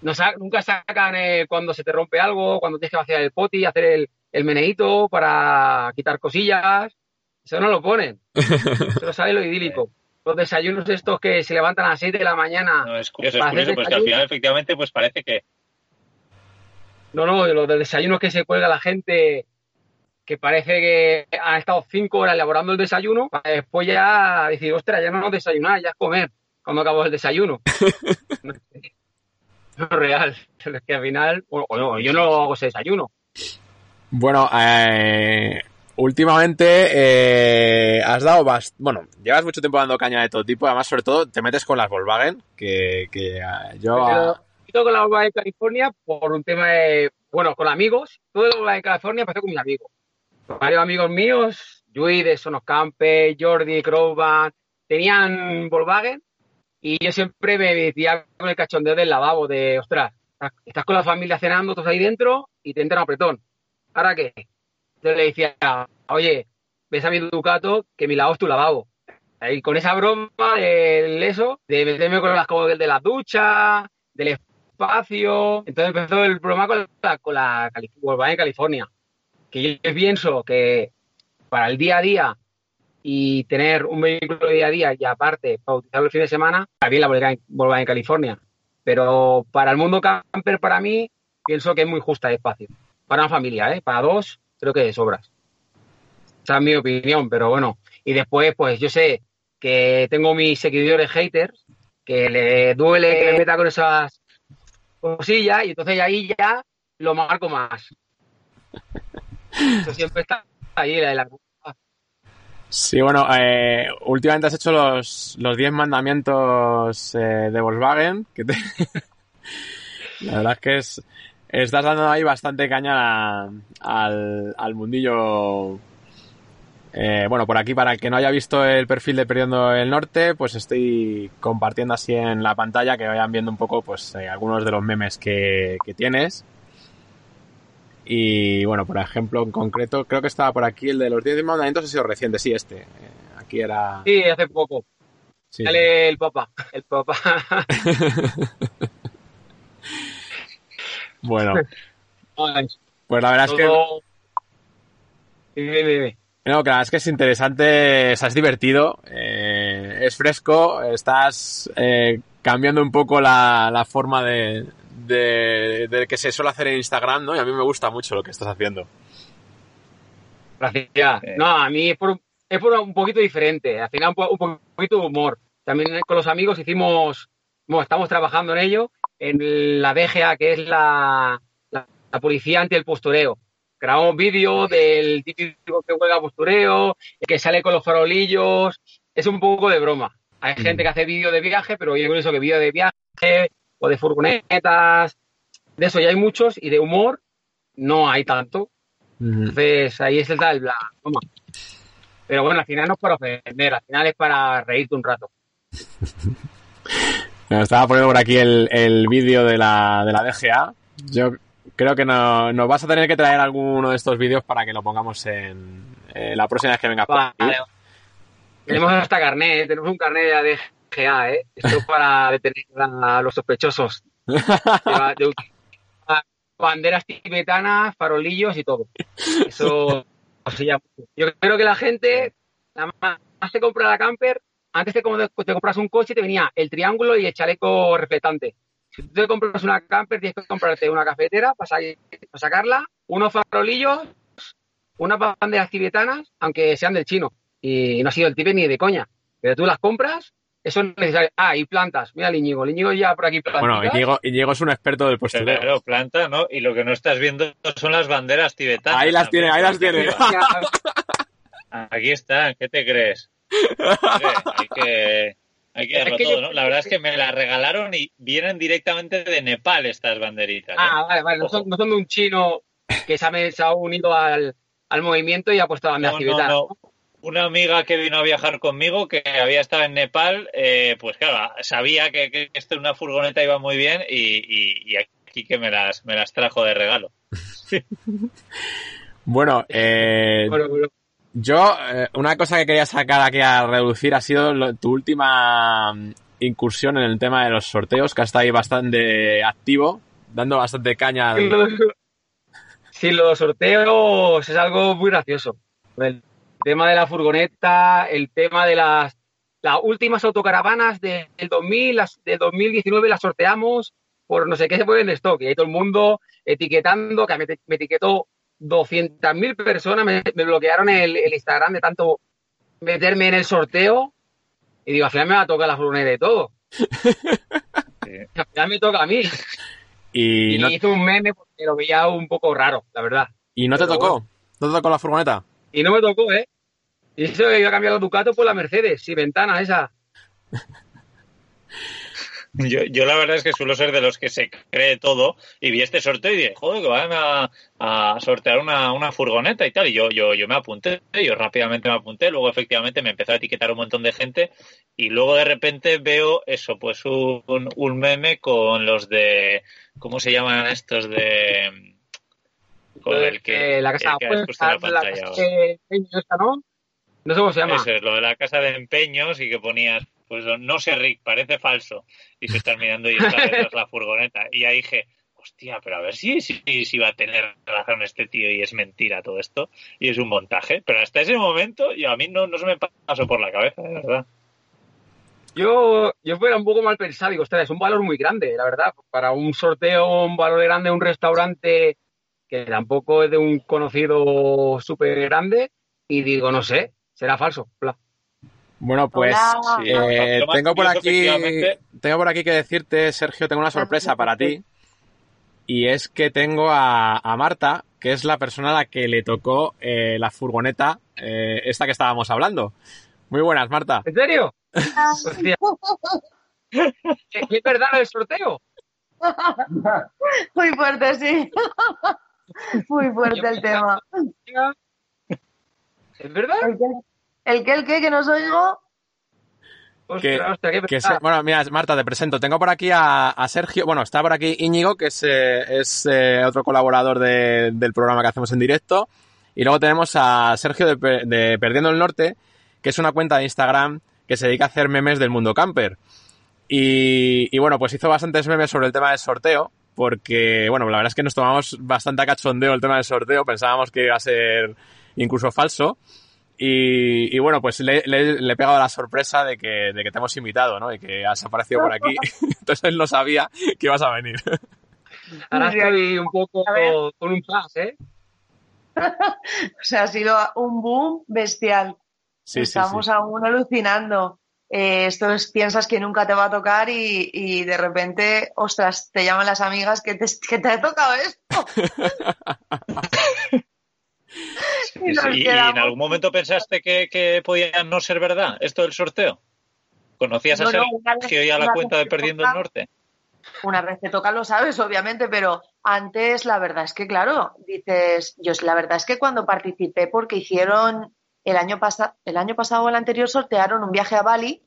No nunca sacan eh, cuando se te rompe algo, cuando tienes que vaciar el poti, hacer el, el meneíto para quitar cosillas. Eso no lo ponen. Solo sale lo idílico. Los desayunos estos que se levantan a las 6 de la mañana. No, es curioso, es curioso, pues que al final efectivamente pues parece que No, no, de los de desayunos que se cuelga la gente que parece que ha estado cinco horas elaborando el desayuno, para después ya decir, ostras, ya no es desayunar, ya es comer cuando acabo el desayuno. no es real. Es que al final, o, yo no hago ese desayuno. Bueno, eh, últimamente eh, has dado bast bueno, llevas mucho tiempo dando caña de todo tipo, además sobre todo te metes con las Volkswagen, que, que eh, yo... Pero yo con la Volkswagen de California por un tema de, bueno, con amigos, todo lo Volkswagen de California empezó con amigos. Con varios amigos míos, Yui de Sonos Camper, Jordi, Crowban, tenían Volkswagen y yo siempre me metía con el cachondeo del lavabo de, ostras, estás con la familia cenando, todos ahí dentro y te entra un apretón. ¿Ahora qué? Entonces le decía, oye, ves a mi Ducato que mi lavabo es tu lavabo. Ahí con esa broma del eso, de meterme con las como de la ducha, del espacio. Entonces empezó el programa con la, con la Cali- Volkswagen California. Que yo pienso que para el día a día y tener un vehículo de día a día y aparte para utilizarlo el fin de semana, bien la Volkswagen Volkswagen California. Pero para el mundo camper, para mí, pienso que es muy justa de espacio. Para una familia, ¿eh? Para dos, creo que de sobras. Esa es mi opinión, pero bueno. Y después, pues yo sé que tengo mis seguidores haters, que le duele que me meta con esas cosillas, y entonces ahí ya lo marco más. Eso siempre está ahí, la, la- Sí, bueno, eh, últimamente has hecho los, los 10 mandamientos eh, de Volkswagen, que te- la verdad es que es, estás dando ahí bastante caña al, al mundillo. Eh, bueno, por aquí, para el que no haya visto el perfil de Perdiendo el Norte, pues estoy compartiendo así en la pantalla que vayan viendo un poco pues eh, algunos de los memes que, que tienes. Y bueno, por ejemplo, en concreto, creo que estaba por aquí el de los 10 mandamientos, ha sido reciente, sí, este. Eh, aquí era. Sí, hace poco. sí. Sale el papá. El papá. Bueno, pues la verdad es que. dime, dime. No, que la verdad es que es interesante, o sea, es divertido, eh, es fresco, estás eh, cambiando un poco la, la forma de, de, de que se suele hacer en Instagram, ¿no? Y a mí me gusta mucho lo que estás haciendo. Gracias. Eh. No, a mí es por, un- es por un poquito diferente. Al final, un, po- un poquito de humor. También con los amigos hicimos bueno, estamos trabajando en ello, en la DGA, que es la, la, policía anti el postureo. Grabamos vídeos del típico que juega postureo, que sale con los farolillos, es un poco de broma. Hay mm. gente que hace vídeos de viaje, pero yo eso que vídeos de viaje o de furgonetas, de eso ya hay muchos y de humor no hay tanto. Entonces ahí es el tal, la broma. Pero bueno, al final no es para ofender, al final es para reírte un rato. Me estaba poniendo por aquí el, el vídeo de la, de la DGA. Yo creo que no, nos vas a tener que traer alguno de estos vídeos para que lo pongamos en la próxima vez que vengas por aquí. Tenemos hasta carnet, tenemos un carnet de DGA, ¿eh? Esto es para detener a los sospechosos. banderas tibetanas, farolillos y todo. Eso, yo creo que la gente nada más se compra la camper antes de te compras un coche te venía el triángulo y el chaleco reflectante. Si tú te compras una camper, tienes que comprarte una cafetera para, sacarla, unos farolillos, unas banderas tibetanas, aunque sean del chino. Y no ha sido el tipe ni de coña. Pero tú las compras, eso es necesario. Ah, y plantas. Mira el Íñigo. El Íñigo ya por aquí Bueno, Íñigo, es un experto del postureo. Claro, planta, ¿no? Y lo que no estás viendo son las banderas tibetanas. Ahí las tiene, ahí las tiene. Aquí están, ¿qué te crees? hay que, hay que todo, ¿no? La verdad es que me las regalaron y vienen directamente de Nepal estas banderitas. ¿eh? Ah, vale, vale. No son, de un chino que se ha, unido al, movimiento y ha puesto banderas no, Una amiga que vino a viajar conmigo, que había estado en Nepal, eh, pues claro, sabía que, que esto en una furgoneta iba muy bien y, aquí que me las, me las trajo de regalo. bueno, eh, yo, eh, una cosa que quería sacar aquí a reducir ha sido tu última mm, incursión en el tema de los sorteos, que has estado ahí bastante activo, dando bastante caña. Sí, los sorteos es algo muy gracioso. El tema de la furgoneta, el tema de las, las últimas autocaravanas del 2000, las, del 2019 las sorteamos por no sé qué se puede en stock. Y hay todo el mundo etiquetando, que me, me etiquetó 200.000 personas me, bloquearon el, Instagram de tanto meterme en el sorteo. Y digo, al final me va a tocar la furgoneta de todo. al final me toca a mí. Y, hice un meme porque lo veía un poco raro, la verdad. ¿Y no te tocó? ¿No te tocó la furgoneta? Y no me tocó, ¿eh? Y eso que iba a cambiar la Ducato por la Mercedes, y ventana esa. Yo, yo, la verdad es que suelo ser de los que se cree todo y vi este sorteo y dije, joder, que van a, sortear una, una, furgoneta y tal. Y yo, yo, yo me apunté, yo rápidamente me apunté, luego efectivamente me empezó a etiquetar un montón de gente y luego de repente veo eso, pues un, un meme con los de, ¿cómo se llaman estos de... Con el que, la casa el que la pantalla ¿no? No sé cómo se llama. Eso es, lo de la casa de empeños y que ponías pues no sé, Rick, parece falso. Y se están mirando y está detrás la furgoneta. Y ahí dije, hostia, pero a ver si, si, si, va a tener razón este tío y es mentira todo esto. Y es un montaje. Pero hasta ese momento, yo a mí no, no se me pasó por la cabeza, de verdad. Yo, yo fuera un poco mal pensado, digo, ostras, es un valor muy grande, la verdad. Para un sorteo, un valor grande, un restaurante que tampoco es de un conocido súper grande. Y digo, no sé, será falso. Bueno, pues eh, tengo por aquí tengo por aquí que decirte, Sergio, tengo una sorpresa para ti. Y es que tengo a, Marta, que es la persona a la que le tocó eh, la furgoneta, eh, esta que estábamos hablando. Muy buenas, Marta. ¿En serio? ¿Es verdad el sorteo? Muy fuerte, sí. Muy fuerte el tema. ¿Es verdad? ¿El qué, el qué, que no oigo? Que, bueno, mira, Marta, te presento. Tengo por aquí a, Sergio, bueno, está por aquí Íñigo, que es, eh, eh, otro colaborador del programa que hacemos en directo. Y luego tenemos a Sergio de, Perdiendo el Norte, que es una cuenta de Instagram que se dedica a hacer memes del mundo camper. Y, y bueno, pues hizo bastantes memes sobre el tema del sorteo, porque, bueno, la verdad es que nos tomamos bastante a cachondeo el tema del sorteo, pensábamos que iba a ser incluso falso. Y, bueno, pues le, he pegado la sorpresa de que, de que te hemos invitado, ¿no? Y que has aparecido por aquí. Entonces él no sabía que ibas a venir. Ahora estoy un poco con un plus, ¿eh? o sea, ha sido un boom bestial. Sí, Estamos aún alucinando. eh, esto es, piensas que nunca te va a tocar y, y de repente, ostras, te llaman las amigas que te, que te ha tocado esto. Y nos sí. ¿Y, quedamos- en algún momento pensaste que, que podía no ser verdad esto del sorteo? ¿Conocías a No, no, Sergio y a la cuenta de Perdiendo el Norte? Una vez te toca lo sabes, obviamente, pero antes la verdad es que, claro, dices, yo la verdad es que cuando participé, porque hicieron el año, pasa, el año pasado o el anterior, sortearon un viaje a Bali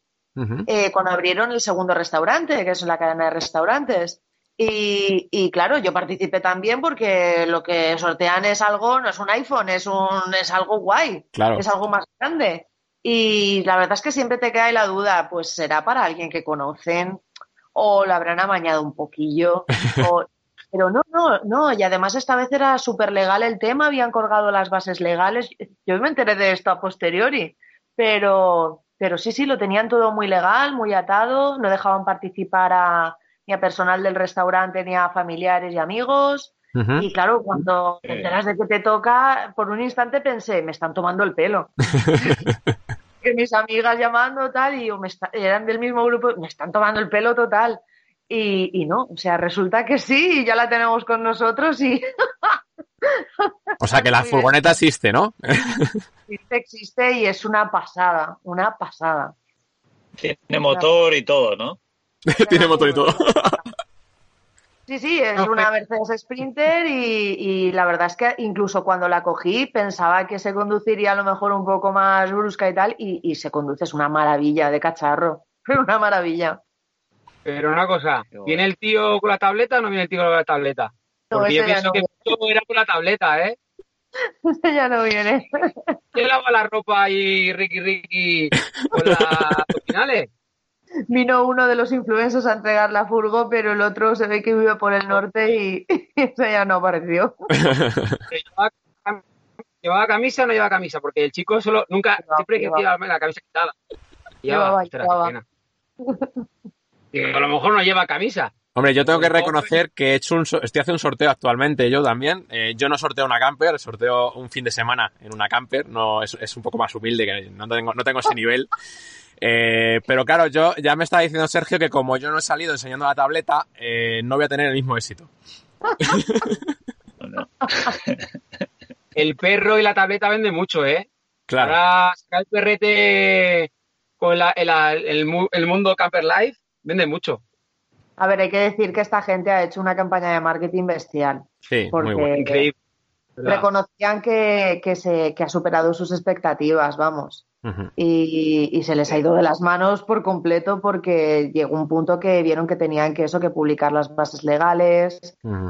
eh, cuando abrieron el segundo restaurante, que es la cadena de restaurantes. Y, y, claro, yo participé también porque lo que sortean es algo, no es un iPhone, es, un, es algo guay, Claro. es algo más grande. Y la verdad es que siempre te queda ahí la duda, pues será para alguien que conocen o lo habrán amañado un poquillo. o- Pero no, no, no. Y además esta vez era súper legal el tema, habían colgado las bases legales. Yo me enteré de esto a posteriori, pero, pero sí, sí, lo tenían todo muy legal, muy atado, no dejaban participar a, ni a personal del restaurante, ni a familiares y amigos. Y claro, cuando te enteras de que te toca, por un instante pensé, me están tomando el pelo. que mis amigas llamando tal, y yo, me está- eran del mismo grupo, me están tomando el pelo total. Y, y no, o sea, resulta que sí, y ya la tenemos con nosotros y O sea que la furgoneta existe, ¿no? existe, existe y es una pasada, una pasada. Tiene motor y todo, ¿no? Tiene motor y todo. Sí, sí, es una Mercedes Sprinter y, y la verdad es que incluso cuando la cogí pensaba que se conduciría a lo mejor un poco más brusca y tal, y, y se conduce, es una maravilla de cacharro, una maravilla. Pero una cosa. ¿viene el tío con la tableta o no viene el tío con la tableta? No, Porque yo ese ya pienso no que todo era con la tableta, ¿eh? ya no viene. ¿Quién lava la ropa y Ricky Ricky con las finales? Vino uno de los influencers a entregar la furgo, pero el otro se ve que vive por el norte y ese ya no apareció. ¿Llevaba, cam- ¿Llevaba camisa o no llevaba camisa? Porque el chico solo, nunca, Llevaba, siempre que llevaba. lleva la camisa quitada. Llevaba, llevaba. Digo, a lo mejor no lleva camisa. Hombre, yo tengo que reconocer que he hecho un, so- estoy haciendo un sorteo actualmente, yo también. Eh, yo no sorteo una camper, sorteo un fin de semana en una camper. No, es, es un poco más humilde, que no tengo, no tengo ese nivel. Eh, pero claro, yo ya me estaba diciendo Sergio que como yo no he salido enseñando la tableta, eh, no voy a tener el mismo éxito. El perro y la tableta venden mucho, ¿eh? Claro. Ahora sacar el perrete con la- el, el mu- el mundo Camper Life vende mucho. A ver, hay que decir que esta gente ha hecho una campaña de marketing bestial. Sí, porque- muy bueno. Increíble. Reconocían que, que, se, que ha superado sus expectativas, vamos. Y, y se les ha ido de las manos por completo porque llegó un punto que vieron que tenían que eso, que publicar las bases legales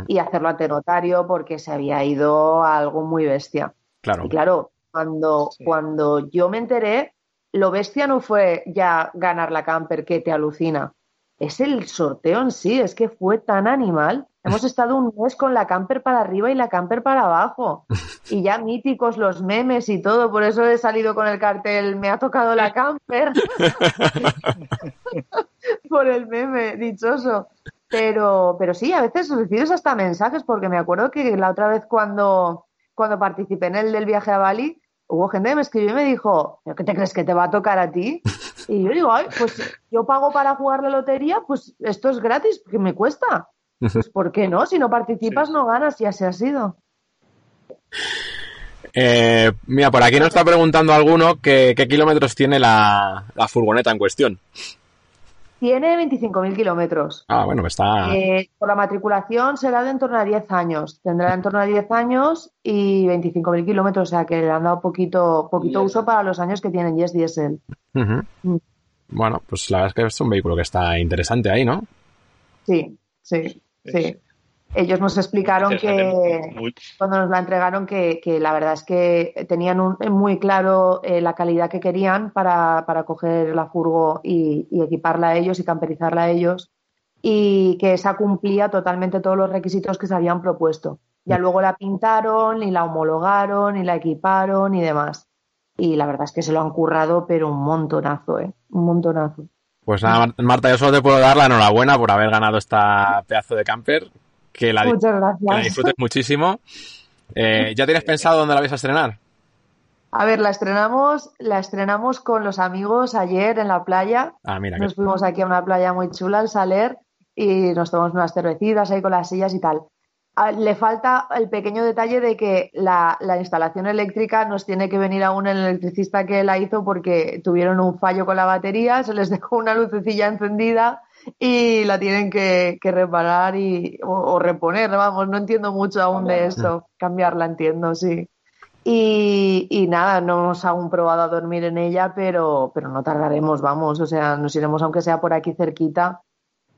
y hacerlo ante notario porque se había ido a algo muy bestia. Claro. Y claro, cuando, Sí. cuando yo me enteré, lo bestia no fue ya ganar la camper que te alucina. Es el sorteo en sí, es que fue tan animal. Hemos estado un mes con la camper para arriba y la camper para abajo. Y ya míticos los memes y todo, por eso he salido con el cartel, me ha tocado la camper. por el meme, dichoso. Pero, pero sí, a veces recibes hasta mensajes, porque me acuerdo que la otra vez cuando, cuando participé en el del viaje a Bali, hubo gente que me escribió y me dijo, ¿pero qué te crees que te va a tocar a ti? Y yo digo, ay, pues yo pago para jugar la lotería, pues esto es gratis, porque me cuesta. Pues ¿por qué no? Si no participas Sí, no ganas y así ha sido. Eh, mira, por aquí nos está preguntando alguno que, qué kilómetros tiene la, la furgoneta en cuestión. Tiene 25.000 kilómetros. Ah, bueno, está. Eh, por la matriculación será de en torno a 10 años. Tendrá en torno a 10 años y 25.000 kilómetros, o sea que le han dado poquito, poquito uso para los años que tienen y es diésel. Mm. Bueno, pues la verdad es que es un vehículo que está interesante ahí, ¿no? Sí, sí, sí. Ellos nos explicaron que. Muy- cuando nos la entregaron que, que la verdad es que tenían un- muy claro eh, la calidad que querían para, para coger la furgo y, y equiparla a ellos y camperizarla a ellos y que esa cumplía totalmente todos los requisitos que se habían propuesto. Ya luego la pintaron y la homologaron y la equiparon y demás. Y la verdad es que se lo han currado, pero un montonazo, ¿eh? Un montonazo. Pues nada, Mar- Marta, yo solo te puedo dar la enhorabuena por haber ganado esta pedazo de camper. Que la, Muchas que la gracias. disfrutes muchísimo. Eh, ¿Ya tienes pensado dónde la vais a estrenar? A ver, la estrenamos, la estrenamos con los amigos ayer en la playa. Ah, mira. Nos fuimos aquí a una playa muy chula, al Saler, y nos tomamos unas cervecitas ahí con las sillas y tal. Ah, Le falta el pequeño detalle de que la, la instalación eléctrica nos tiene que venir aún el electricista que la hizo porque tuvieron un fallo con la batería, se les dejó una lucecilla encendida y la tienen que, que reparar y, o, o reponer, vamos, no entiendo mucho aún de eso, cambiarla entiendo, sí. Y, y nada, no hemos aún probado a dormir en ella, pero, pero no tardaremos, vamos, o sea, nos iremos aunque sea por aquí cerquita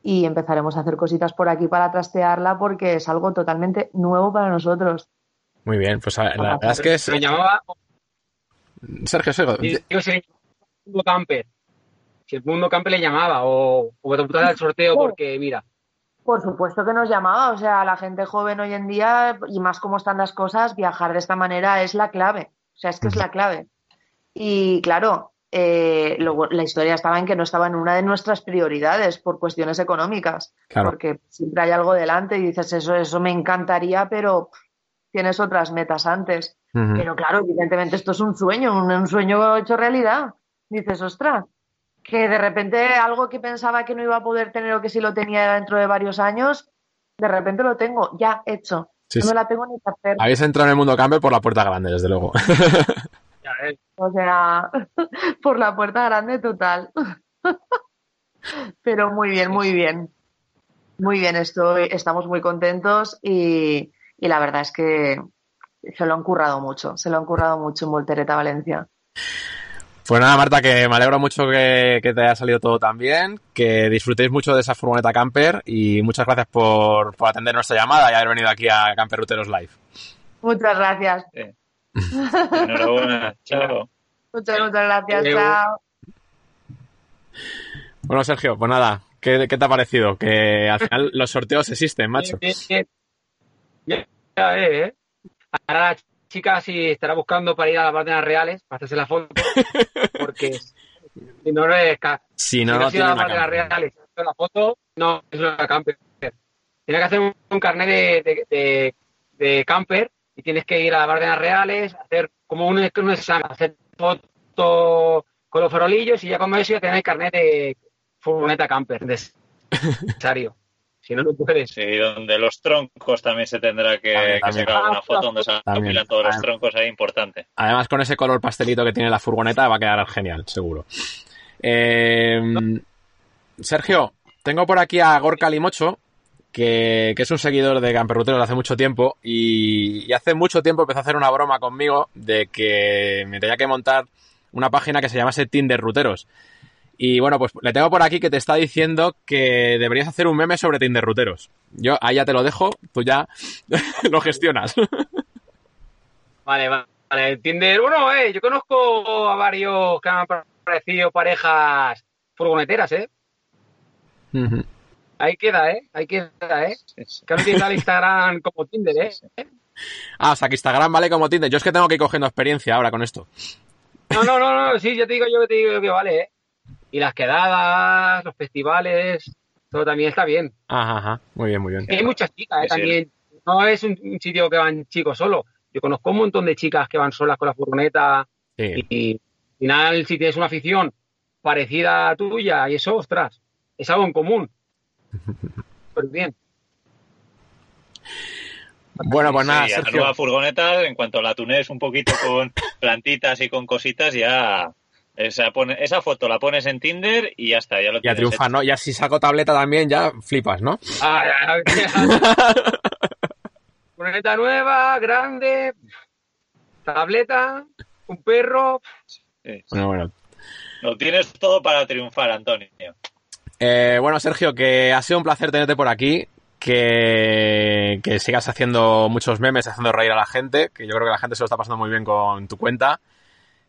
y empezaremos a hacer cositas por aquí para trastearla porque es algo totalmente nuevo para nosotros. Muy bien, pues a- la verdad es que es... Se llamaba, Sergio, Sergio, llamaba Mundo Camper. Si el Mundo Camper le llamaba, o, o te al sorteo porque, mira, Por supuesto que nos llamaba, o sea, la gente joven hoy en día, y más como están las cosas, viajar de esta manera es la clave, o sea, es que es la clave. Y claro, eh, luego la historia estaba en que no estaba en una de nuestras prioridades por cuestiones económicas, Claro. porque siempre hay algo delante y dices, eso, eso me encantaría, pero tienes otras metas antes. Ujú. Pero claro, evidentemente esto es un sueño, un, un sueño hecho realidad. Dices, ostras, que de repente algo que pensaba que no iba a poder tener o que si lo tenía dentro de varios años, de repente lo tengo ya hecho. Sí, no sí. la tengo ni que hacer. Habéis entrado en el mundo camper por la puerta grande, desde luego. O sea, por la puerta grande total. Pero muy bien, muy bien. Muy bien, estoy, estamos muy contentos y, y la verdad es que se lo han currado mucho, se lo han currado mucho en Voltereta Valencia. Pues nada, Marta, que me alegro mucho que, que te haya salido todo tan bien, que disfrutéis mucho de esa furgoneta camper y muchas gracias por, por atender nuestra llamada y haber venido aquí a Camper Ruteros Live. Muchas gracias. Enhorabuena, chao. Muchas, muchas gracias. Adiós. Chao. Bueno, Sergio, pues nada, ¿qué, qué te ha parecido? Que al final los sorteos existen, macho. bien, bien, bien. Ya, eh, eh. Ahora la chica sí estará buscando para ir a las Bardenas Reales, para hacerse la foto, porque si no, no es Si si no, no no ido tiene a las Bardenas. Reales la foto, no es una camper. Tienes que hacer un, un carnet de, de, de- de camper y tienes que ir a las Bardenas Reales, hacer como un, un examen, hacer foto con los farolillos y ya con eso ya tener el carnet de furgoneta camper necesario. Si no, no puedes. Sí, donde los troncos también se tendrá que, También, que también. sacar una foto donde se También. apilan todos los Ah. troncos ahí, importante. Además, con ese color pastelito que tiene la furgoneta va a quedar genial, seguro. Eh, Sergio, tengo por aquí a Gorka Limocho, que, que es un seguidor de Camperruteros de hace mucho tiempo y, y hace mucho tiempo empezó a hacer una broma conmigo de que me tenía que montar una página que se llamase Tinder Ruteros. Y bueno, pues le tengo por aquí que te está diciendo que deberías hacer un meme sobre Tinder Ruteros. Yo ahí ya te lo dejo, tú ya lo gestionas. Vale, va- vale. Tinder, bueno, eh, yo conozco a varios que han parecido parejas furgoneteras, ¿eh? Ujú. Ahí queda, ¿eh? Ahí queda, ¿eh? Que han utilizado el Instagram como Tinder, ¿eh? Ah, o sea que Instagram vale como Tinder. Yo es que tengo que ir cogiendo experiencia ahora con esto. No, no, no, no, sí, yo te digo, yo te digo que vale, ¿eh? Y las quedadas, los festivales, todo también está bien. Ajá, ajá. Muy bien, muy bien. Y hay muchas chicas, ¿eh? También. No es un, un sitio que van chicos solo. Yo conozco un montón de chicas que van solas con la furgoneta Sí. y, al final, si tienes una afición parecida a tuya y eso, ostras, es algo en común. Pues bien. Bueno, pues nada, Sí, a la Sergio. nueva furgoneta, en cuanto la tunees un poquito con plantitas y con cositas, ya esa, pone, esa foto la pones en Tinder y ya está, ya lo Ya tienes triunfa, hecho. ¿no? Ya si saco tableta también, ya flipas, ¿no? Ah, ya, ya. Furgoneta nueva, grande, tableta, un perro. Sí. Bueno, bueno. Lo tienes todo para triunfar, Antonio. Eh, bueno, Sergio, que ha sido un placer tenerte por aquí. Que, que sigas haciendo muchos memes, haciendo reír a la gente, que yo creo que la gente se lo está pasando muy bien con tu cuenta.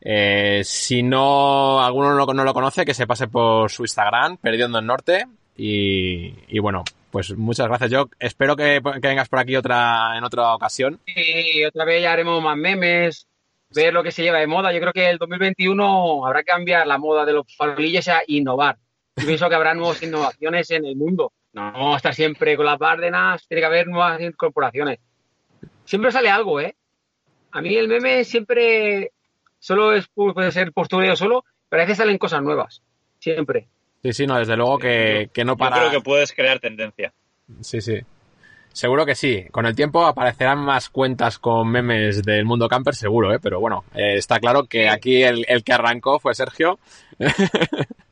Eh, si no, alguno no, lo- no lo conoce, que se pase por su Instagram, Perdiendo en Norte. Y, bueno, pues muchas gracias. Yo espero que, vengas por aquí otra, en otra ocasión. Y otra vez ya haremos más memes, ver lo que se lleva de moda. Yo creo que el 2021 habrá que cambiar la moda de los farolillos a innovar. Yo pienso que habrá nuevas innovaciones en el mundo. No vamos a estar siempre con las Bárdenas, tiene que haber nuevas incorporaciones. Siempre sale algo, ¿eh? A mí el meme siempre solo es, puede ser postureo solo, pero a veces salen cosas nuevas. Siempre. Sí, sí, no, desde luego que, que no para. Yo creo que puedes crear tendencia. Sí, sí. Seguro que sí. Con el tiempo aparecerán más cuentas con memes del mundo camper, seguro, ¿eh? Pero bueno, eh, está claro que aquí el, el, que arrancó fue Sergio.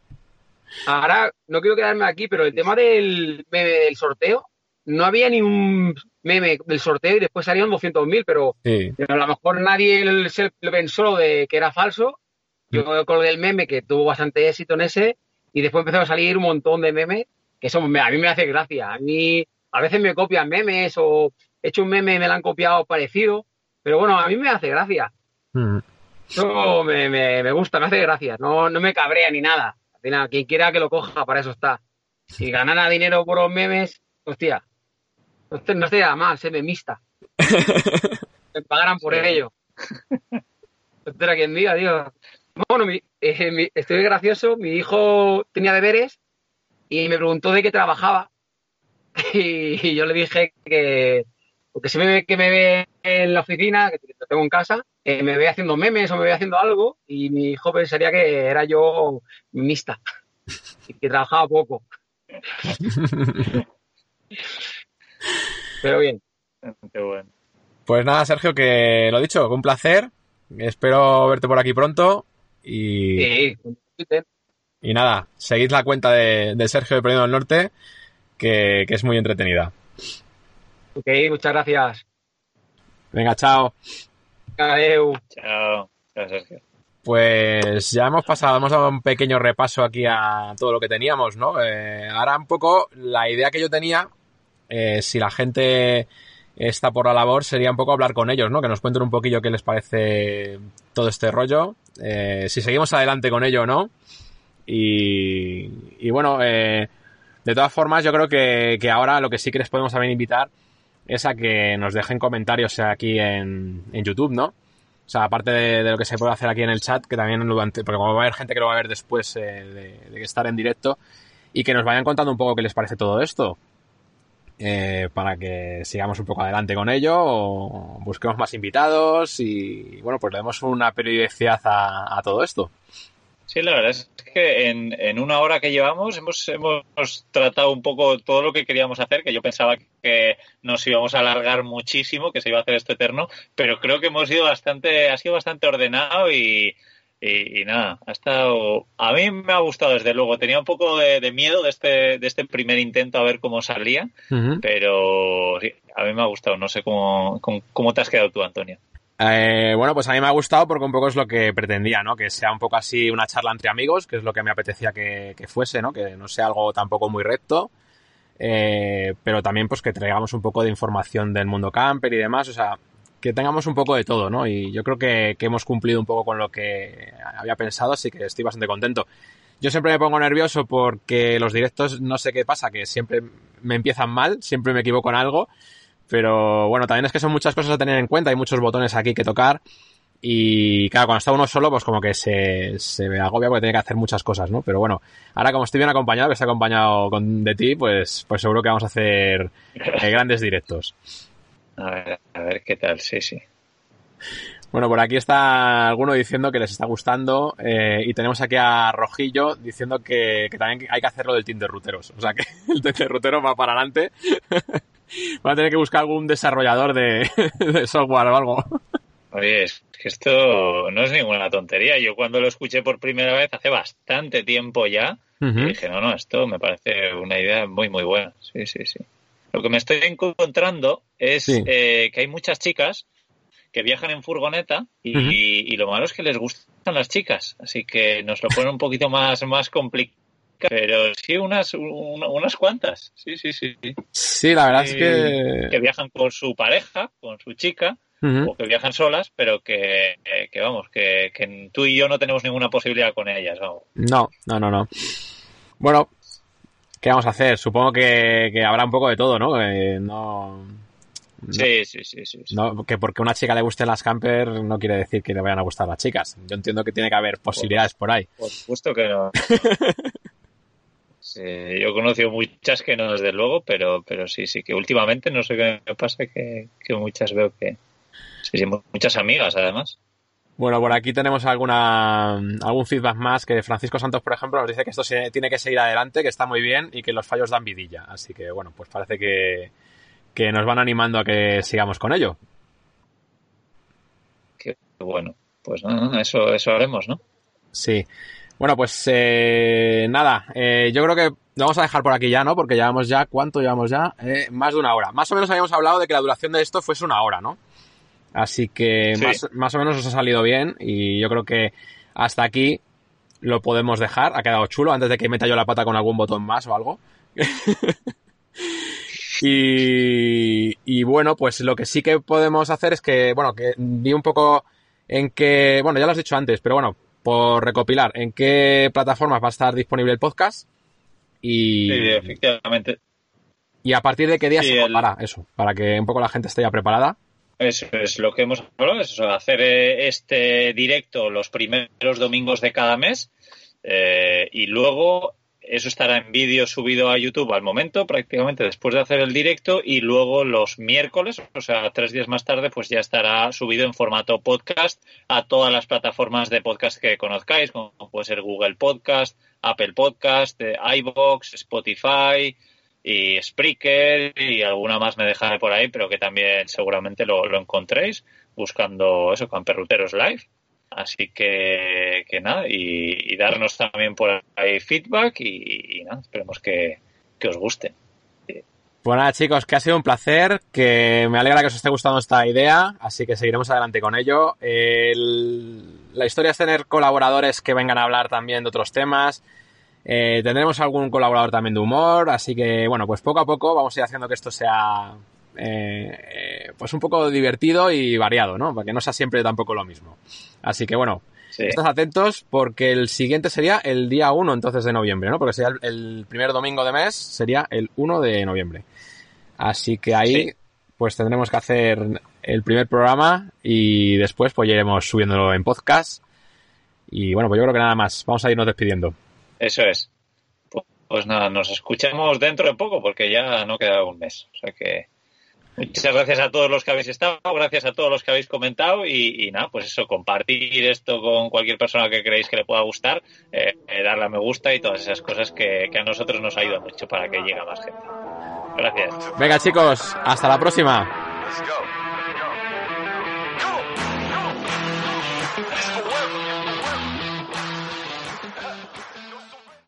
Ahora, no quiero quedarme aquí, pero el tema del meme del sorteo, no había ni un meme del sorteo y después salieron 200.000, pero, Sí. pero a lo mejor nadie se lo pensó de que era falso. Yo colgué el meme que tuvo bastante éxito en ese y después empezaron a salir un montón de memes que son, a mí me hace gracia. A mí a veces me copian memes o he hecho un meme y me lo han copiado parecido, pero bueno, a mí me hace gracia. Mm. Eso me, me, me gusta, me hace gracia. No, no me cabrea ni nada. Al final, quien quiera que lo coja, para eso está. Si ganara dinero por los memes, hostia, no esté- no estaría mal ser memista. Me pagaran por Sí. ello. Espera quien diga, tío. Bueno, mi- eh, mi- estoy gracioso. Mi hijo tenía deberes y me preguntó de qué trabajaba. Y, y yo le dije que, porque si me ve que me ve en la oficina, que lo tengo en casa, eh, me ve haciendo memes o me ve haciendo algo y mi hijo pensaría que era yo mimista y que trabajaba poco. Pero bien. Qué bueno. Pues nada, Sergio, que lo dicho, un placer. Espero verte por aquí pronto. Y, Sí, Twitter. y nada, seguid la cuenta de, de Sergio de Perdido del Norte, que, que es muy entretenida. Ok, muchas gracias. Venga, chao. Adeu. Chao. Chao, Sergio. Pues ya hemos pasado, hemos dado un pequeño repaso aquí a todo lo que teníamos, ¿no? Eh, ahora un poco la idea que yo tenía, eh, si la gente está por la labor, sería un poco hablar con ellos, ¿no? Que nos cuenten un poquillo qué les parece todo este rollo, eh, si seguimos adelante con ello o no. Y, y bueno, eh, de todas formas, yo creo que, que ahora lo que sí que les podemos también invitar es a que nos dejen comentarios aquí en, en YouTube, ¿no? O sea, aparte de, lo que se puede hacer aquí en el chat, que también durante, porque como va a haber gente que lo va a ver después eh, de, estar en directo, y que nos vayan contando un poco qué les parece todo esto. eh, para que sigamos un poco adelante con ello, o busquemos más invitados y bueno, pues le demos una periodicidad a todo esto. Sí, la verdad es que en, en una hora que llevamos hemos, hemos tratado un poco todo lo que queríamos hacer, que yo pensaba que nos íbamos a alargar muchísimo, que se iba a hacer esto eterno, pero creo que hemos sido bastante, ha sido bastante ordenado y, y, y nada, ha estado, a mí me ha gustado desde luego, tenía un poco de, de miedo de este, de este primer intento a ver cómo salía, pero sí, a mí me ha gustado, no sé cómo, cómo, cómo te has quedado tú, Antonio. Eh, bueno, pues a mí me ha gustado porque un poco es lo que pretendía, ¿no? Que sea un poco así una charla entre amigos, que es lo que me apetecía que, fuese, ¿no? Que no sea algo tampoco muy recto, eh, pero también pues que traigamos un poco de información del mundo camper y demás, o sea, que tengamos un poco de todo, ¿no? Y yo creo que, que hemos cumplido un poco con lo que había pensado, así que estoy bastante contento. Yo siempre me pongo nervioso porque los directos, no sé qué pasa, que siempre me empiezan mal, siempre me equivoco en algo, pero bueno, también es que son muchas cosas a tener en cuenta, hay muchos botones aquí que tocar y claro, cuando está uno solo, pues como que se, se me agobia porque tiene que hacer muchas cosas, ¿no? Pero bueno, ahora como estoy bien acompañado, que estoy acompañado con, de ti, pues, pues seguro que vamos a hacer eh, grandes directos. A ver, a ver qué tal, sí, sí. Bueno, por aquí está alguno diciendo que les está gustando eh, y tenemos aquí a Rojillo diciendo que, que también hay que hacerlo del team de ruteros. O sea que el team de ruteros va para adelante. Van a tener que buscar algún desarrollador de, de software o algo. Oye, es que esto no es ninguna tontería. Yo cuando lo escuché por primera vez hace bastante tiempo ya, y dije, no, no, esto me parece una idea muy, muy buena. Sí, sí, sí. Lo que me estoy encontrando es Sí. eh, que hay muchas chicas que viajan en furgoneta y lo malo es que les gustan las chicas, así que nos lo pone un poquito más, más complicado. Pero sí, unas, un- unas cuantas. Sí, sí, sí. sí. La verdad es que que... viajan con su pareja, con su chica, o que viajan solas, pero que, eh, que vamos, que, que tú y yo no tenemos ninguna posibilidad con ellas, vamos. No, no, no, no. Bueno, ¿qué vamos a hacer? Supongo que, que habrá un poco de todo, ¿no? Eh, no, no- Sí, sí, sí, sí. sí. no- que porque a una chica le gusten las camper no quiere decir que le vayan a gustar las chicas. Yo entiendo que tiene que haber posibilidades por ahí. Por supuesto que no. Sí, yo he conocido muchas que no, desde luego, pero, pero sí, sí, que últimamente no sé qué me pasa, que, que muchas veo que... Sí, sí, muchas amigas, además. Bueno, por aquí tenemos alguna algún feedback más que Francisco Santos, por ejemplo, nos dice que esto se, tiene que seguir adelante, que está muy bien y que los fallos dan vidilla. Así que, bueno, pues parece que, que nos van animando a que sigamos con ello. Qué bueno. Pues no, eso, eso haremos, ¿no? Sí. Bueno, pues eh, nada, eh, yo creo que lo vamos a dejar por aquí ya, ¿no? Porque llevamos ya, ¿cuánto llevamos ya? Eh, más de una hora. Más o menos habíamos hablado de que la duración de esto fuese una hora, ¿no? Así que Sí. más, más o menos os ha salido bien y yo creo que hasta aquí lo podemos dejar. Ha quedado chulo antes de que meta yo la pata con algún botón más o algo. y, y bueno, pues lo que sí que podemos hacer es que, bueno, que vi un poco en qué, bueno, ya lo has dicho antes, pero bueno, por recopilar, en qué plataformas va a estar disponible el podcast y, Sí, efectivamente. y a partir de qué día Sí, se el- colgará eso, para que un poco la gente esté ya preparada. Eso es lo que hemos hablado, es hacer eh, este directo los primeros domingos de cada mes eh, y luego eso estará en vídeo subido a YouTube al momento, prácticamente después de hacer el directo y luego los miércoles, o sea, tres días más tarde, pues ya estará subido en formato podcast a todas las plataformas de podcast que conozcáis, como puede ser Google Podcast, Apple Podcast, eh, iVoox, Spotify, y Spreaker y alguna más me dejaré por ahí, pero que también seguramente lo, lo encontréis buscando eso, Camperruteros Live. Así que, que nada, y, darnos también por ahí feedback y, nada, esperemos que, os guste. Pues nada, chicos, que ha sido un placer, que me alegra que os esté gustando esta idea, así que seguiremos adelante con ello. El- La historia es tener colaboradores que vengan a hablar también de otros temas. Eh, tendremos algún colaborador también de humor, así que bueno, pues poco a poco vamos a ir haciendo que esto sea eh, eh, pues un poco divertido y variado, ¿no? Para que no sea siempre tampoco lo mismo. Así que bueno, Sí, Estad atentos porque el siguiente sería el día 1 entonces de noviembre, ¿no? Porque sería el, el primer domingo de mes, sería el 1 de noviembre. Así que ahí Sí. pues tendremos que hacer el primer programa y después pues ya iremos subiéndolo en podcast. Y bueno, pues yo creo que nada más. Vamos a irnos despidiendo. eso es. Pues nada, nos escuchamos dentro de poco porque ya no queda un mes. O sea que muchas gracias a todos los que habéis estado, gracias a todos los que habéis comentado y, y nada, pues eso, compartir esto con cualquier persona que creéis que le pueda gustar, eh, darle a me gusta y todas esas cosas que, que a nosotros nos ayudan mucho para que llegue a más gente. Gracias. Venga chicos, hasta la próxima.